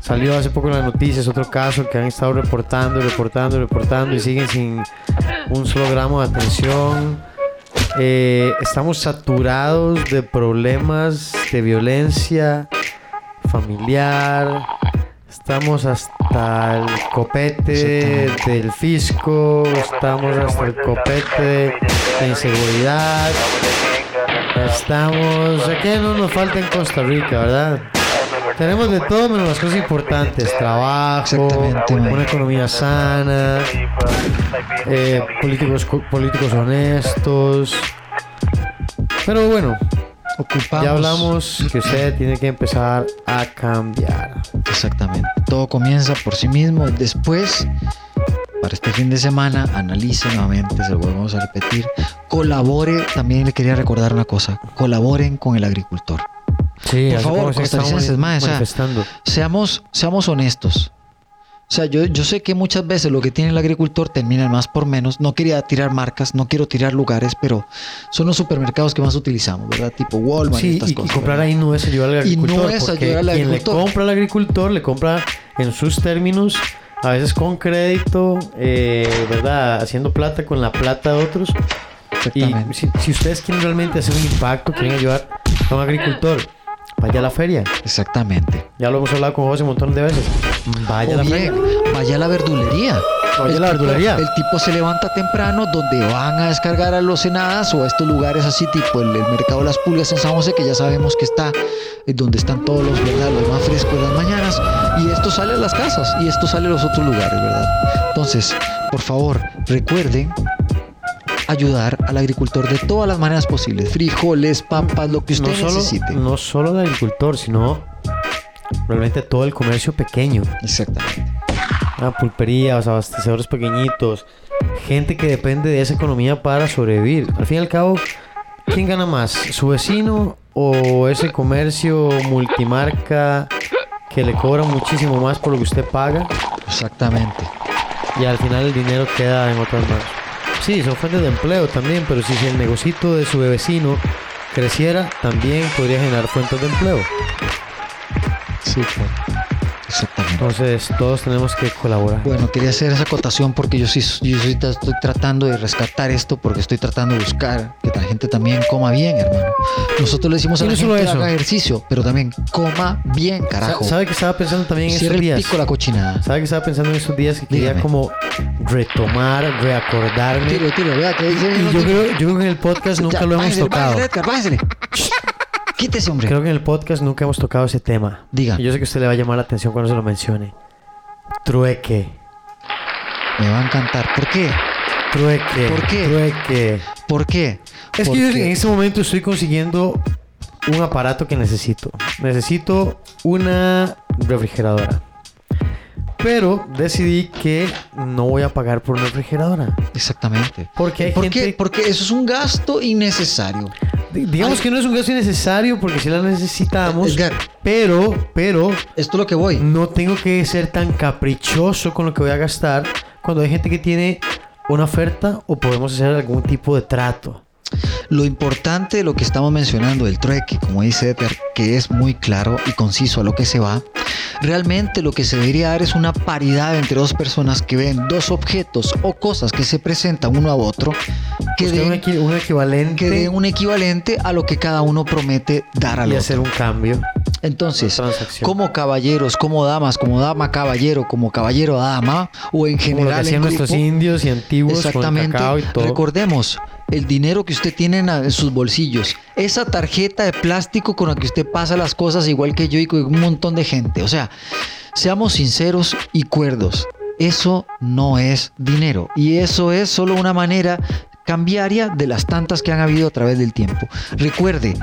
Salió hace poco en las noticias otro caso que han estado reportando, reportando, reportando y siguen sin un solo gramo de atención. Eh, estamos saturados de problemas de violencia familiar. Estamos hasta el copete del fisco. Estamos hasta el copete de inseguridad. Estamos. ¿Qué no nos falta en Costa Rica, verdad? Tenemos de todo menos las cosas importantes: trabajo, una economía sana, eh, políticos, co- políticos honestos. Pero bueno, Ocupamos. ya hablamos que usted tiene que empezar a cambiar. Exactamente. Todo comienza por sí mismo. Después, para este fin de semana, analice nuevamente, se lo volvemos a repetir. Colabore, también le quería recordar una cosa. Colaboren con el agricultor. Sí, Por favor, costarricenses, mae, o sea. Seamos, seamos honestos. O sea, yo, yo sé que muchas veces lo que tiene el agricultor termina más por menos. No quería tirar marcas, no quiero tirar lugares, pero son los supermercados que más utilizamos, ¿verdad? Tipo Walmart y Sí, estas y, y cosas. comprar ¿verdad? ahí no es ayudar al Y no agricultor. es ayudar al quien le agricultor. compra al agricultor le compra en sus términos, a veces con crédito, eh, ¿verdad? Haciendo plata con la plata de otros. Y Exactamente. si, si ustedes quieren realmente hacer un impacto, quieren ayudar a un agricultor, vaya a la feria. Exactamente. Ya lo hemos hablado con José un montón de veces. Vaya a la bien, feria. vaya a la verdulería. Vaya a la tipo- verdulería. El tipo se levanta temprano donde van a descargar a los enadas o a estos lugares así tipo el, el mercado de las pulgas en San José que ya sabemos que está eh, donde están todos los verdad los más frescos de las mañanas y esto sale a las casas y esto sale a los otros lugares verdad entonces por favor recuerden ayudar al agricultor de todas las maneras posibles frijoles papas lo que usted No solo, necesite no solo el agricultor, sino realmente todo el comercio pequeño. exactamente Ah, pulperías, abastecedores pequeñitos, gente que depende de esa economía para sobrevivir. Al fin y al cabo, ¿quién gana más? ¿Su vecino o ese comercio multimarca que le cobra muchísimo más por lo que usted paga? exactamente Y al final el dinero queda en otras manos. Sí, son fuentes de empleo también, pero si el negocito de su vecino creciera, también podría generar fuentes de empleo. sí claro. Exactamente. Entonces, todos tenemos que colaborar. Bueno, quería hacer esa acotación porque yo sí, yo sí estoy tratando de rescatar esto porque estoy tratando de buscar que la gente también coma bien, hermano. Nosotros le decimos a la no gente eso. haga ejercicio, pero también coma bien, carajo. ¿Sabe que estaba pensando también en Cierre estos el días? pico la cochinada. ¿Sabe que estaba pensando en estos días que quería Dígame. como retomar, reacordarme? Tiro, tiro, vea que dice. Y yo creo, yo creo que en el podcast nunca lo hemos tocado. Edgar, bájensele. Quítese, hombre. Creo que en el podcast nunca hemos tocado ese tema. Diga. Y yo sé que usted le va a llamar la atención cuando se lo mencione. Trueque. Me va a encantar. ¿Por qué? Trueque. ¿Por qué? Trueque. ¿Por qué? Es que yo en este momento estoy consiguiendo un aparato que necesito. Necesito una refrigeradora. Pero decidí que no voy a pagar por una refrigeradora. Exactamente. Porque hay ¿Por gente... qué? Porque eso es un gasto innecesario. Di- Digamos que no es un gasto innecesario porque sí la necesitamos. Edgar. Pero, pero, Esto es lo que voy. no tengo que ser tan caprichoso con lo que voy a gastar cuando hay gente que tiene una oferta o podemos hacer algún tipo de trato. Lo importante de lo que estamos mencionando, el trueque, como dice Edgar, que es muy claro y conciso a lo que se va, realmente lo que se debería dar es una paridad entre dos personas que ven dos objetos o cosas que se presentan uno a otro, que Buscar un, den, equi- un equivalente que den un equivalente a lo que cada uno promete dar al y otro. hacer un cambio. Entonces, como caballeros, como damas, como dama caballero, como caballero dama, o en Como lo que general en nuestros indios y antiguos con Exactamente. cacao y todo. Recordemos, el dinero que usted tiene en en sus bolsillos, esa tarjeta de plástico con la que usted pasa las cosas igual que yo y con un montón de gente. O sea, seamos sinceros y cuerdos. Eso no es dinero y eso es solo una manera cambiaria de las tantas que han habido a través del tiempo. Recuerde,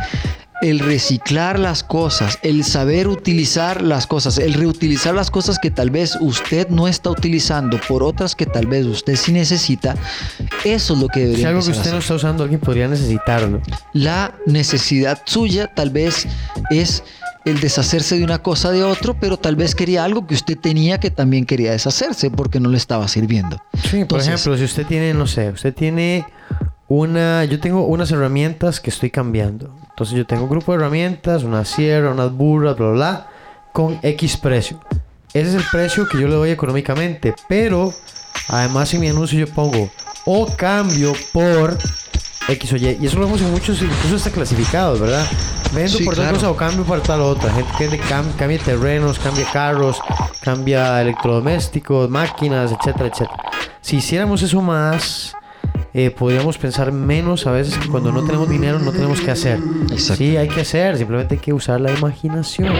el reciclar las cosas, el saber utilizar las cosas, el reutilizar las cosas que tal vez usted no está utilizando por otras que tal vez usted sí necesita, eso es lo que Si debería algo que usted no está usando, alguien podría necesitarlo. La necesidad suya tal vez es el deshacerse de una cosa de otro, pero tal vez quería algo que usted tenía que también quería deshacerse porque no le estaba sirviendo. Sí, por ejemplo, si usted tiene, no sé, usted tiene una, yo tengo unas herramientas que estoy cambiando. Entonces yo tengo un grupo de herramientas, una sierra, unas burras, bla, bla, bla, con X precio. Ese es el precio que yo le doy económicamente, pero además en mi anuncio yo pongo o cambio por X o Y. Y eso lo vemos en muchos, incluso está clasificados, ¿verdad? Vendo Sí, por tal cosa o cambio para tal otra. Gente que de- cam- cambia terrenos, cambia carros, cambia electrodomésticos, máquinas, etcétera, etcétera. Si hiciéramos eso más, eh, podríamos pensar menos a veces que cuando no tenemos dinero no tenemos que hacer. Exacto. Sí, hay que hacer, simplemente hay que usar la imaginación.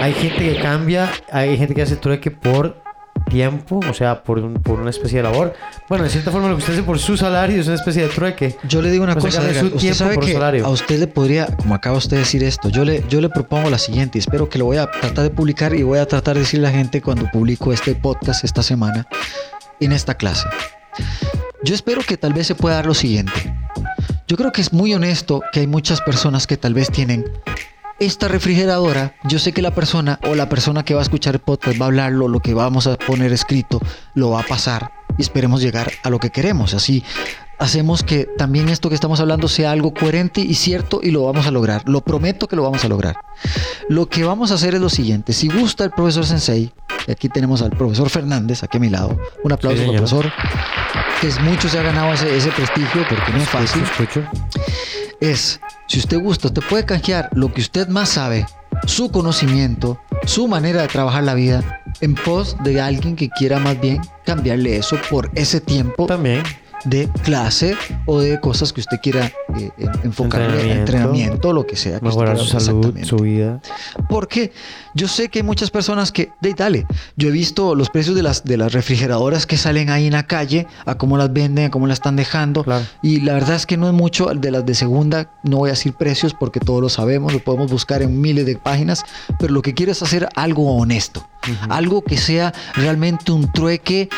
Hay gente que cambia, hay gente que hace trueque por tiempo, o sea, por, un- por una especie de labor. Bueno, de cierta forma lo que usted hace por su salario es una especie de trueque. Yo le digo una cosa, Edgar, su usted sabe por que salario. a usted le podría, como acaba usted de decir esto, yo le, yo le propongo la siguiente, y espero que lo voy a tratar de publicar y voy a tratar de decirle a la gente cuando publico este podcast esta semana en esta clase. Yo espero que tal vez se pueda dar lo siguiente. Yo creo que es muy honesto que hay muchas personas que tal vez tienen esta refrigeradora, yo sé que la persona o la persona que va a escuchar el podcast va a hablarlo, lo que vamos a poner escrito, lo va a pasar y esperemos llegar a lo que queremos. Así hacemos que también esto que estamos hablando sea algo coherente y cierto y lo vamos a lograr. Lo prometo que lo vamos a lograr. Lo que vamos a hacer es lo siguiente. Si gusta el profesor Sensei, y aquí tenemos al profesor Fernández, aquí a mi lado. Un aplauso Sí, profesor, que es mucho se ha ganado ese, ese prestigio porque no es fácil Escucho. es, si usted gusta, usted puede canjear lo que usted más sabe, su conocimiento, su manera de trabajar la vida, en pos de alguien que quiera más bien cambiarle eso por ese tiempo También. De clase o de cosas que usted quiera eh, en- enfocarle, Entrenamiento. entrenamiento, lo que sea. que Mejorar usted su salud, su vida. Porque yo sé que hay muchas personas que, de, dale, yo he visto los precios de las, de las refrigeradoras que salen ahí en la calle, a cómo las venden, a cómo las están dejando. Claro. Y la verdad es que no es mucho de las de segunda, no voy a decir precios porque todos lo sabemos, lo podemos buscar en miles de páginas, pero lo que quiero es hacer algo honesto, algo que sea realmente un trueque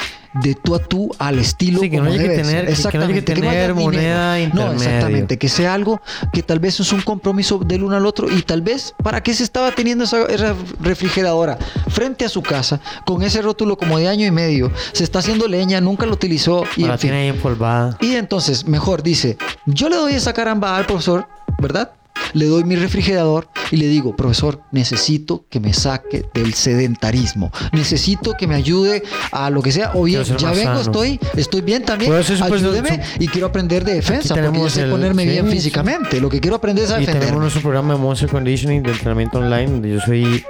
de tú a tú al estilo Sí, que no como haya que tener- que no que Exactamente, tener moneda No, exactamente, que sea algo que tal vez es un compromiso del uno al otro y tal vez para qué se estaba teniendo esa, esa refrigeradora frente a su casa con ese rótulo como de año y medio, se está haciendo leña, nunca lo utilizó y la en fin. tiene ahí empolvada. Y entonces, mejor dice, yo le doy esa caramba al profesor, ¿verdad? Le doy mi refrigerador y le digo, profesor, necesito que me saque del sedentarismo. Necesito que me ayude a lo que sea. O bien, ya vengo, sano. estoy, estoy bien también. Pues eso, pues, Ayúdeme y quiero aprender de defensa porque yo sé el- ponerme sí, bien físicamente. Lo que quiero aprender es a Y tenemos defenderme. nuestro programa de Monster Conditioning de entrenamiento online, donde yo soy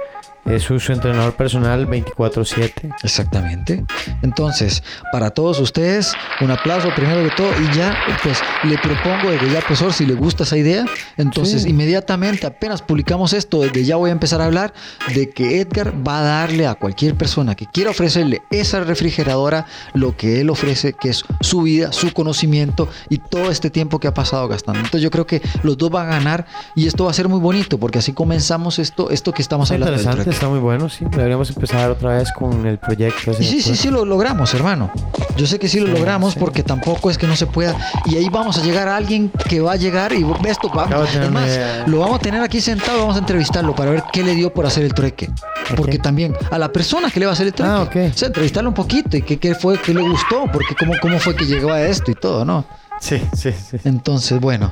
su, su entrenador personal 24/7. Exactamente. Entonces, para todos ustedes, un aplauso primero de todo y ya, pues le propongo desde ya, profesor, si le gusta esa idea, entonces Sí. inmediatamente, apenas publicamos esto, desde ya voy a empezar a hablar de que Edgar va a darle a cualquier persona que quiera ofrecerle esa refrigeradora lo que él ofrece, que es su vida, su conocimiento y todo este tiempo que ha pasado gastando. Entonces yo creo que los dos van a ganar y esto va a ser muy bonito porque así comenzamos esto, esto que estamos hablando. Está muy bueno, sí. Deberíamos empezar otra vez con el proyecto. sí, sí, trueque. sí lo logramos, hermano. Yo sé que sí lo Sí, logramos sí. porque tampoco es que no se pueda. Y ahí vamos a llegar a alguien que va a llegar y esto, vamos. tener Es una más, idea. lo vamos a tener aquí sentado, vamos a entrevistarlo para ver qué le dio por hacer el trueque. Porque también a la persona que le va a hacer el trueque, Ah, ok. o sea, entrevistarlo un poquito y qué, qué fue, qué le gustó, porque cómo, cómo fue que llegó a esto y todo, ¿no? Sí, sí, sí. Entonces, bueno,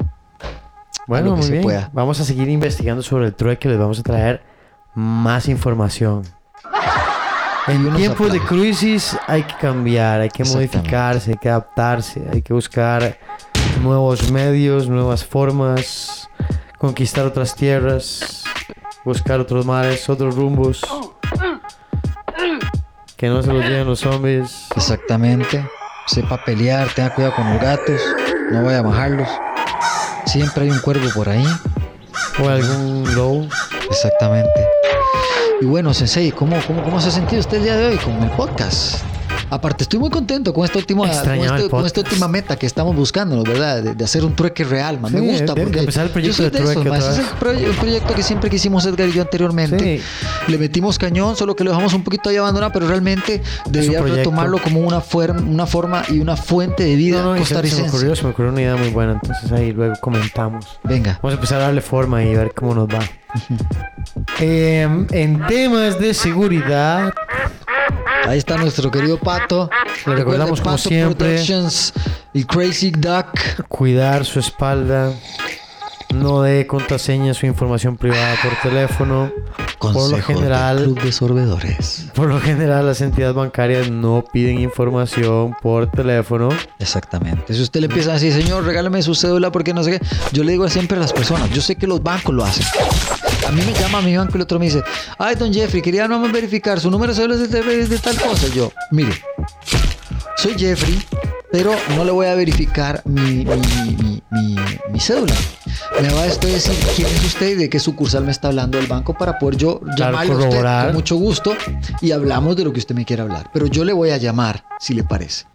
Bueno, muy bien. pueda. Vamos a seguir investigando sobre el trueque. Les vamos a traer más información. (laughs) En tiempos de crisis hay que cambiar, hay que modificarse, hay que adaptarse, hay que buscar nuevos medios, nuevas formas, conquistar otras tierras, buscar otros mares, otros rumbos. Que no se los lleven los zombies. Exactamente. Sepa pelear, tenga cuidado con los gatos, no vaya a bajarlos. Siempre hay un cuervo por ahí. O algún lobo. Exactamente. Y bueno, Sensei, ¿cómo, cómo, cómo se ha sentido usted el día de hoy con el podcast? Aparte, estoy muy contento con esta última, con, este- el con esta última meta que estamos buscando, ¿verdad? De, de hacer un trueque real, man. Sí, Me gusta de- porque empezar el yo proyecto soy de de trueque es el proye- un proyecto que siempre quisimos Edgar y yo anteriormente. Sí. Le metimos cañón, solo que lo dejamos un poquito ahí abandonado, pero realmente proyecto. retomarlo como una, una forma y una fuente de vida No, no, y se, me costarricense. ocurrió, se me ocurrió una idea muy buena, entonces ahí luego comentamos. Venga. Vamos a empezar a darle forma y ver cómo nos va. Em, en temas de seguridad, Ahí está nuestro querido Pato. Le recordamos, como Pato siempre. Productions, el Crazy Duck. cuidar su espalda, no dé contraseña su información privada por teléfono. por lo Consejos del general, Club de Sorbedores. por lo general las entidades bancarias no piden información por teléfono. Exactamente. Si usted le empieza a decir, señor, regálame su cédula porque no sé qué, yo le digo siempre a las personas, yo sé que los bancos lo hacen. A mí me llama mi banco y el otro me dice, ay, don Jeffrey, quería nomás verificar, su número de cédula es de, tal cosa. Y yo, mire, soy Jeffrey, pero no le voy a verificar mi, mi, mi- cédula. Me va a decir quién es usted y de qué sucursal me está hablando del banco para poder yo Claro, llamarle a usted corroborar. con mucho gusto y hablamos de lo que usted me quiera hablar. Pero yo le voy a llamar, si le parece.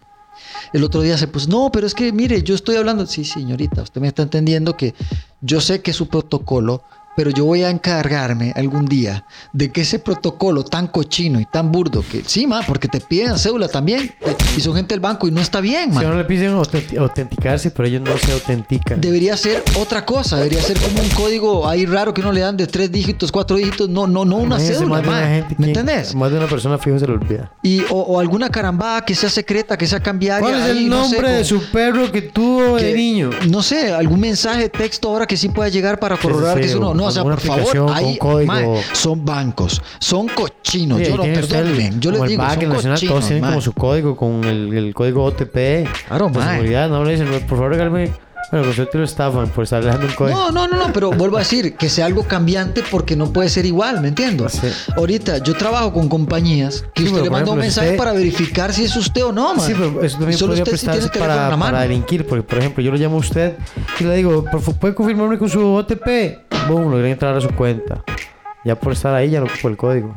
El otro día se puso, no, pero es que mire, yo estoy hablando, sí, señorita, usted me está entendiendo que yo sé que su protocolo, pero yo voy a encargarme algún día de que ese protocolo tan cochino y tan burdo que, sí, ma, porque te piden cédula también, eh, y son gente del banco y no está bien, Si man. a uno le piden autent- autenticarse, pero ellos no se autentican. Debería ser otra cosa, debería ser como un código ahí raro que uno le dan de tres dígitos, cuatro dígitos, no, no, no una Imagínense cédula, más de una ma. gente ¿me que- entendés? Más de una persona fijo se le olvida. Y, o, o alguna carambada que sea secreta, que sea cambiaria. ¿Cuál es ahí, el no sé, nombre de su perro que tuvo de que- niño? No sé, algún mensaje de texto ahora que sí pueda llegar para corroborar sí, que es uno. No, o sea, por favor, código. mae, son bancos, son cochinos. Sí, yo el- perdónenme, yo les digo, son Nacional, cochinos. todos tienen mae. como su código con el, el código OTP. Claro, de seguridad, no le dicen, por favor, regálame. Bueno, con suerte lo estafan por estar dejando un código. No, no, no, no, pero vuelvo a decir que sea algo cambiante porque no puede ser igual, ¿me entiendo? Sí. Ahorita yo trabajo con compañías que Sí, usted le manda un mensaje usted- para verificar si es usted o no, man. Sí, pero eso también Solo podría usted tiene prestarse en para, mano. para delinquir. Porque, por ejemplo, yo lo llamo a usted y le digo, "Por favor, ¿puede confirmarme con su OTP? Boom, logré entrar a su cuenta. Ya por estar ahí ya no ocupo el código.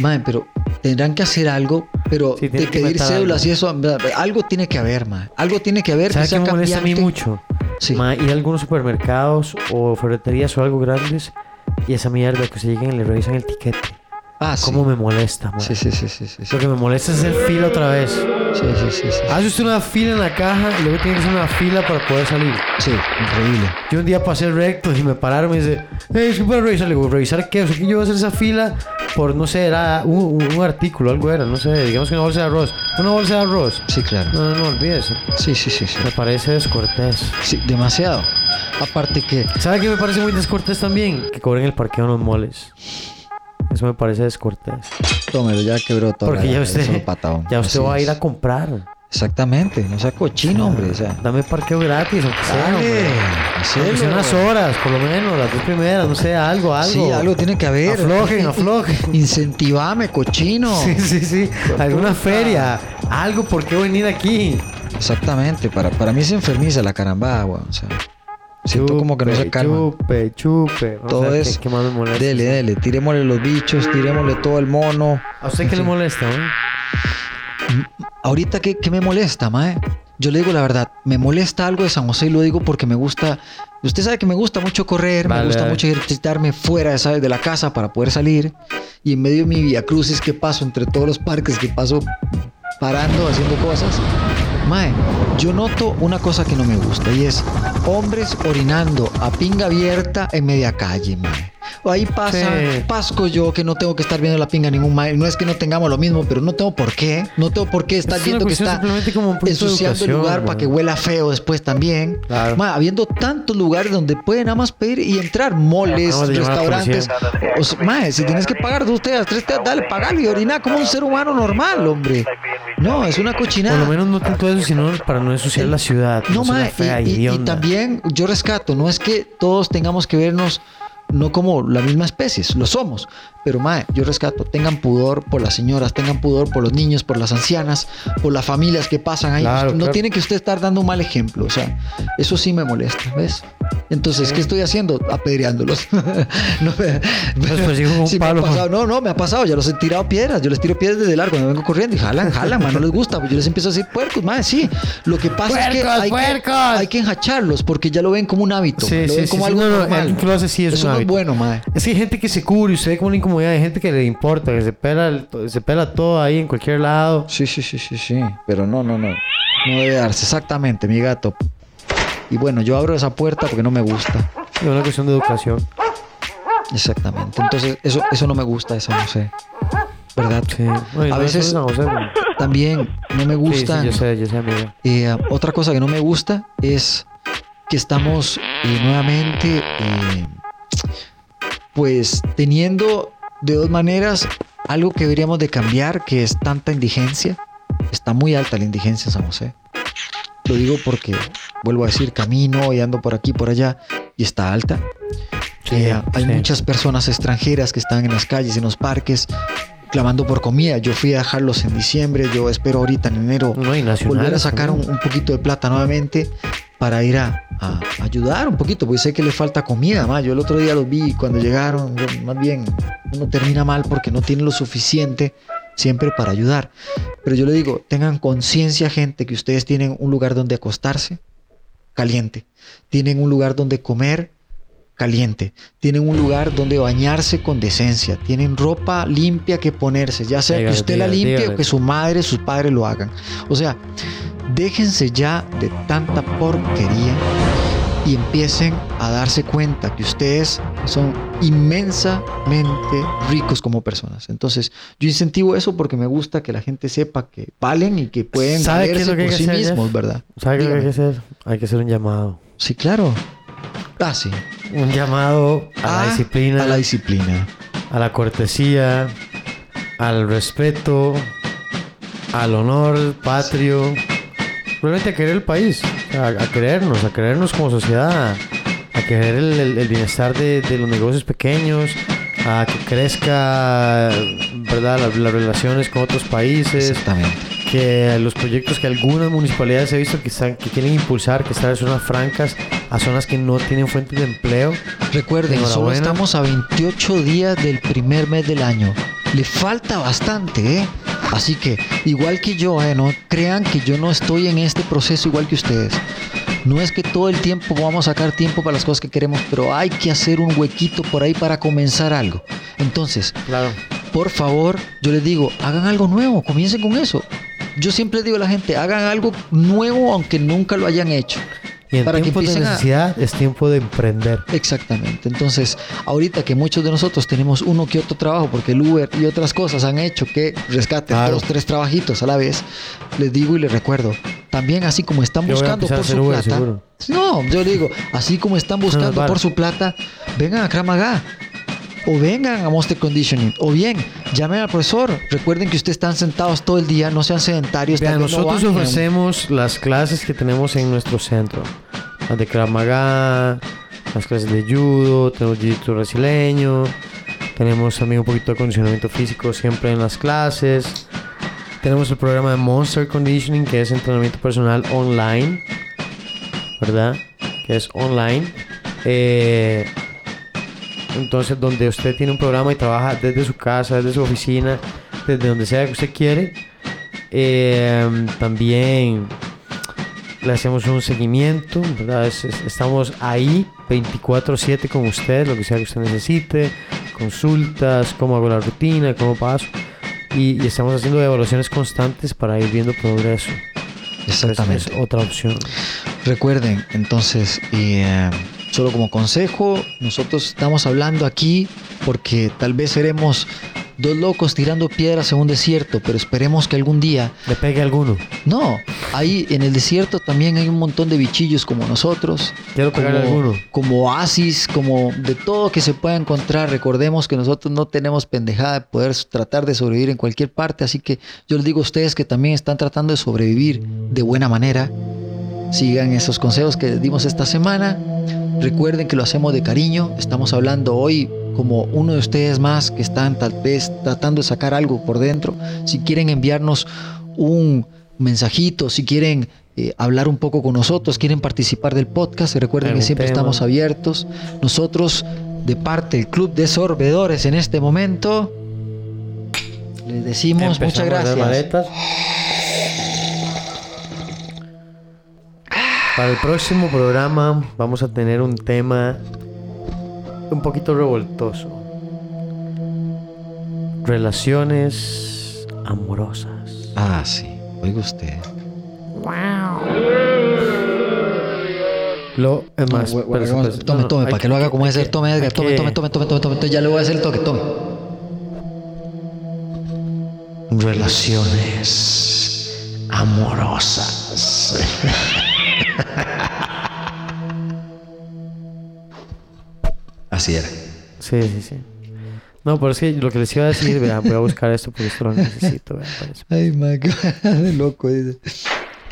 Man, pero tendrán que hacer algo, pero Sí, de que pedir meter cédulas algo. y eso, algo tiene que haber, man. Algo tiene que haber ¿Sabe que me molesta a mí mucho? Sí. Ma, ir a algunos supermercados o ferreterías o algo grandes y esa mierda que se lleguen y le revisan el tiquete. Ah, sí. ¿Cómo me molesta? Sí, sí, sí, sí, sí, sí. Lo que me molesta es hacer fila otra vez. Sí, sí, sí, sí. Hace usted una fila en la caja y luego tiene que hacer una fila para poder salir. Sí, increíble. Yo un día pasé recto y me pararon y me dice, hey, es que para revisar. Le digo, ¿revisar qué? O sea, que yo voy a hacer esa fila por, no sé, era un, un artículo, algo era, no sé, digamos que una bolsa de arroz. Una bolsa de arroz. Sí, claro. No, no, no, olvídese. Sí, sí, sí, sí. Me parece descortés. Sí, demasiado. Aparte que ¿Sabe qué me parece muy descortés también? Que cobren el parqueo en los moles. Eso me parece descortés. tómelo, ya quebró todo. Porque ya usted, ya usted va a ir a comprar. Exactamente, no sea cochino, hombre. O sea, Dame parqueo gratis, aunque sea, hombre. sea unas horas, por lo menos, las dos primeras, no sé, algo, algo. Sí, algo tiene que haber. Aflojen, aflojen. (laughs) Incentivame, cochino. Sí, sí, sí. Alguna feria, algo, ¿por qué venir aquí? Exactamente, para, para mí se enfermiza la caramba, weón. O sea, siento como que no se Chupe, calma. Chupe, chupe. O Todo sea, es. ¿qué, qué más me molesta? Dele, dele, tirémosle los bichos, tirémosle todo el mono. ¿A usted qué le molesta, eh? Ahorita, ¿qué, qué me molesta, mae? Yo le digo la verdad, me molesta algo de San José y lo digo porque me gusta. Usted sabe que me gusta mucho correr, Vale, me gusta mucho ejercitarme fuera ¿sabe? de la casa para poder salir. Y en medio de mi vía crucis que paso entre todos los parques que paso parando, haciendo cosas. Mae, yo noto una cosa que no me gusta y es hombres orinando a pinga abierta en media calle, mae. Ahí pasa, Sí. pasco yo que no tengo que estar viendo la pinga ningún mae. No es que no tengamos lo mismo, pero no tengo por qué. No tengo por qué estar Es viendo que está como ensuciando el lugar para que huela feo después también. Claro. Habiendo tantos lugares donde pueden nada más pedir y entrar, moles, restaurantes. O sea, si tienes que pagar dos teas, tres teas, dale, pagale y orina como un ser humano normal, hombre. No, es una cochinada. Por lo menos no tanto eso, sino para no ensuciar la ciudad. No, fea, y, y- y hedionda. también yo rescato, no es que todos tengamos que vernos no como la misma especie, lo somos, pero mae, yo rescato, tengan pudor por las señoras, tengan pudor por los niños, por las ancianas, por las familias que pasan ahí. Claro, no claro. tiene que usted estar dando un mal ejemplo, o sea, eso sí me molesta, ¿ves? Entonces, ¿qué estoy haciendo? Apedreándolos. (laughs) no, me- (laughs) me ha palo, pasado. No, no, me ha pasado. Ya los he tirado piedras. Yo les tiro piedras desde largo cuando vengo corriendo y jalan, jalan, man. No les gusta. Yo les empiezo a decir puercos, man. Sí. Lo que pasa es que ¡Puercos, hay, que hay que enjacharlos porque ya lo ven como un hábito. Sí, lo ven como algo no, no, normal. hace sí es Eso hábito. bueno, man. Es que hay gente que se cubre y usted ve como una incomodidad. Hay gente que le importa, que se pela, el- se pela todo ahí en cualquier lado. Sí, sí, sí, sí, sí. Pero no, no, no. No debe darse. Exactamente, mi gato. Y bueno, yo abro esa puerta porque no me gusta. Es una cuestión de educación. Exactamente. Entonces, eso, eso no me gusta, eso no sé. ¿Verdad? Sí. A no, veces- José. También no me Sí, gusta. sí, yo sé, yo sé, amigo. Eh, otra cosa que no me gusta es que estamos eh, nuevamente, eh, pues, teniendo de dos maneras algo que deberíamos de cambiar, que es tanta indigencia. Está muy alta la indigencia en San José. Lo digo porque, vuelvo a decir, camino y ando por aquí, por allá, y está alta. Sí, Eh, hay sí. muchas personas extranjeras que están en las calles, en los parques, clamando por comida. Yo fui a dejarlos en diciembre, yo espero ahorita en enero No, volver a sacar un poquito de plata nuevamente para ir a, a ayudar un poquito, porque sé que le falta comida. Más. Yo el otro día los vi cuando llegaron, más bien uno termina mal porque no tiene lo suficiente siempre para ayudar. Pero yo le digo, tengan conciencia gente que ustedes tienen un lugar donde acostarse caliente, tienen un lugar donde comer caliente, tienen un lugar donde bañarse con decencia, tienen ropa limpia que ponerse, ya sea que usted la limpie o que su madre, sus padres lo hagan. O sea, déjense ya de tanta porquería y empiecen a darse cuenta que ustedes son inmensamente ricos como personas. Entonces, yo incentivo eso porque me gusta que la gente sepa que valen y que pueden ¿Sabe qué es valerse lo que hay por que sí hacer, Jeff? mismos, ¿verdad? ¿Sabe qué hay que hacer? Hay que hacer un llamado. Sí, claro. Ah, sí. Un llamado a la Ah, disciplina, A la disciplina. a la cortesía, al respeto, al honor patrio, realmente a querer el país, a, a querernos, a querernos como sociedad, a querer el, el- el bienestar de, de los negocios pequeños, a que crezca, ¿verdad?, las, las relaciones con otros países, Exactamente. que los proyectos que algunas municipalidades he visto que, están, que quieren impulsar, que están en zonas francas, a zonas que no tienen fuentes de empleo, Recuerden, solo estamos a 28 días del primer mes del año. Le falta bastante, ¿eh? Así que, igual que yo, ¿eh? No crean que yo no estoy en este proceso igual que ustedes. No es que todo el tiempo vamos a sacar tiempo para las cosas que queremos, pero hay que hacer un huequito por ahí para comenzar algo. Entonces, claro. por favor, yo les digo, hagan algo nuevo, comiencen con eso. Yo siempre digo a la gente, hagan algo nuevo aunque nunca lo hayan hecho. Y en Para que tiempos de empiecen a- necesidad es tiempo de emprender. Exactamente. Entonces, ahorita que muchos de nosotros tenemos uno que otro trabajo, porque el Uber y otras cosas han hecho que rescaten Claro. dos, tres trabajitos a la vez, les digo y les recuerdo, también así como están Yo buscando por su Uber, plata, seguro. no, yo digo, así como están buscando por su plata, vengan a Kramaga. O vengan a Monster Conditioning. O bien, llamen al profesor. Recuerden que ustedes están sentados todo el día. No sean sedentarios. Vean, no nosotros bajen. ofrecemos las clases que tenemos en nuestro centro. Las de Krav Maga, las clases de judo, tenemos jiu-jitsu brasileño, tenemos también un poquito de condicionamiento físico siempre en las clases. Tenemos el programa de Monster Conditioning, que es entrenamiento personal online, ¿verdad? Que es online. Eh, entonces, donde usted tiene un programa y trabaja desde su casa, desde su oficina, desde donde sea que usted quiere. Eh, también le hacemos un seguimiento, ¿verdad? Es- es- estamos ahí 24/7 con usted, lo que sea que usted necesite, consultas, cómo hago la rutina, cómo paso. Y, y estamos haciendo evaluaciones constantes para ir viendo progreso. Exactamente. Es otra opción. Recuerden, entonces, y, eh, solo como consejo, nosotros estamos hablando aquí porque tal vez seremos dos locos tirando piedras en un desierto, pero esperemos que algún día Le pegue alguno. No, ahí en el desierto también hay un montón de bichillos como nosotros. Quiero pegar como, alguno. como oasis, como de todo que se pueda encontrar. Recordemos que nosotros no tenemos pendejada de poder tratar de sobrevivir en cualquier parte. Así que yo les digo a ustedes que también están tratando de sobrevivir de buena manera. Sigan esos consejos que les dimos esta semana. Recuerden que lo hacemos de cariño. Estamos hablando hoy como uno de ustedes más que están tal vez tratando de sacar algo por dentro. Si quieren enviarnos un mensajito, si quieren eh, hablar un poco con nosotros, quieren participar del podcast, recuerden que siempre tema. estamos abiertos. Nosotros, de parte del Club de Sorbedores en este momento, les decimos muchas Empezamos gracias. Para el próximo programa vamos a tener un tema un poquito revoltoso. Relaciones amorosas. Ah, sí, oiga usted. Lo es más, No, tome, No, tome, hay para que lo haga como debe ser. Tome, Edgar, tome, tome, tome, tome, tome, tome, tome. Ya le voy a hacer el toque, tome. Relaciones amorosas. (laughs) (laughs) Así era. Sí, sí, sí. No, pero es que lo que les iba a decir, vean, voy a buscar esto porque esto lo necesito, vean, parece. (laughs) Ay, man, qué (laughs) loco, dice.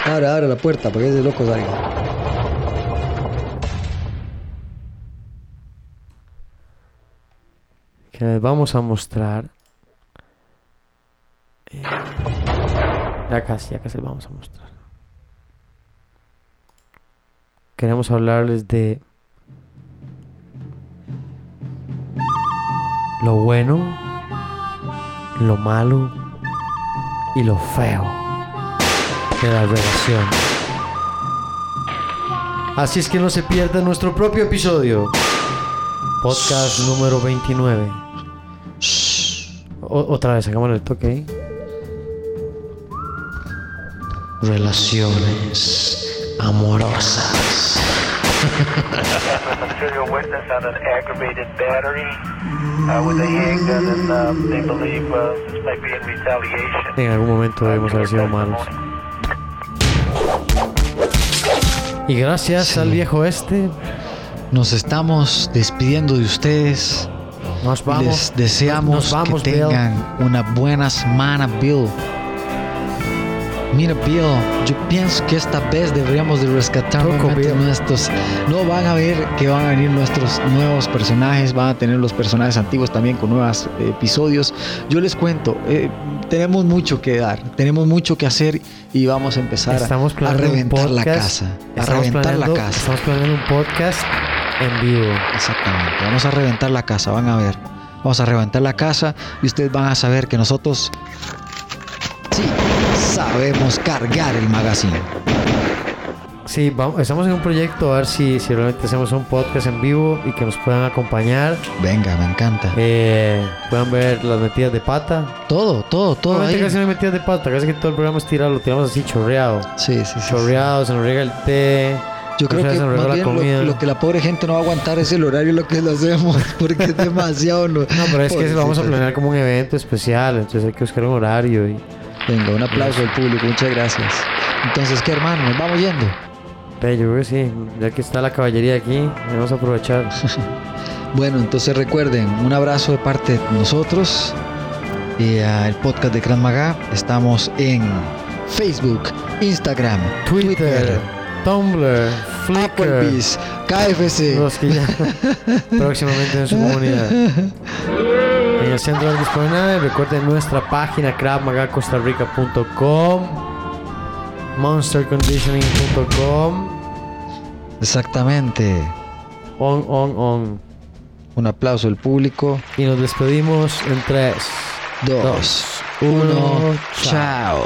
Abre, abre la puerta para que ese loco salga. que les vamos a mostrar. Eh, ya casi, ya casi les vamos a mostrar. Queremos hablarles de lo bueno, lo malo y lo feo de la relación. Así es que no se pierda nuestro propio episodio. Podcast número 29. O- otra vez, sacamos el toque. Relaciones amorosas. material witness on an aggravated battery uh, with a handgun, and uh, they believe uh, this might be in retaliation. En algún momento debemos haber sido malos. Y gracias al viejo este, Nos estamos despidiendo de ustedes. nos vamos. Les deseamos nos vamos, que Bill. tengan una buena semana, Bill. Mira, Bill, yo pienso que esta vez deberíamos de rescatar nuestros... No, van a ver que van a venir nuestros nuevos personajes, van a tener los personajes antiguos también con nuevos eh, episodios. Yo les cuento, eh, tenemos mucho que dar, tenemos mucho que hacer y vamos a empezar a- Estamos a, reventar la casa. A reventar la casa. Estamos planeando un podcast en vivo. Exactamente. Vamos a reventar la casa, van a ver. Vamos a reventar la casa y ustedes van a saber que nosotros sí sabemos cargar el magazine. Sí, vamos, estamos en un proyecto a ver si, si realmente hacemos un podcast en vivo y que nos puedan acompañar. Venga, me encanta. Eh, puedan ver las metidas de pata. Todo, todo, todo ahí. casi no hay metidas de pata, casi que todo el programa es tirado, lo tiramos así chorreado. Sí, sí, sí. sí. Chorreado, se nos riega el té, Yo creo que más bien lo, lo que la pobre gente no va a aguantar es el horario lo que lo hacemos, (laughs) porque es demasiado. No, pero es que lo vamos a planear como un evento especial, entonces hay que buscar un horario y... Venga, un aplauso al público, muchas gracias. Entonces, ¿qué hermano? Nos vamos yendo. Ve, yo creo que sí, ya que está la caballería aquí, vamos a aprovechar. (laughs) Bueno, entonces recuerden, un abrazo de parte de nosotros y el podcast de Gran Maga. Estamos en Facebook, Instagram, Twitter, Tumblr, Flickr, Applebee's, KFC. los que ya (laughs) próximamente en su comunidad. (laughs) Centro de disponibilidad, recuerden nuestra página cravmagacostarrica.com, monsterconditioning.com, Exactamente. on, on, on. Un aplauso al público. Y nos despedimos en 3, Dos, Dos, uno, uno, chao.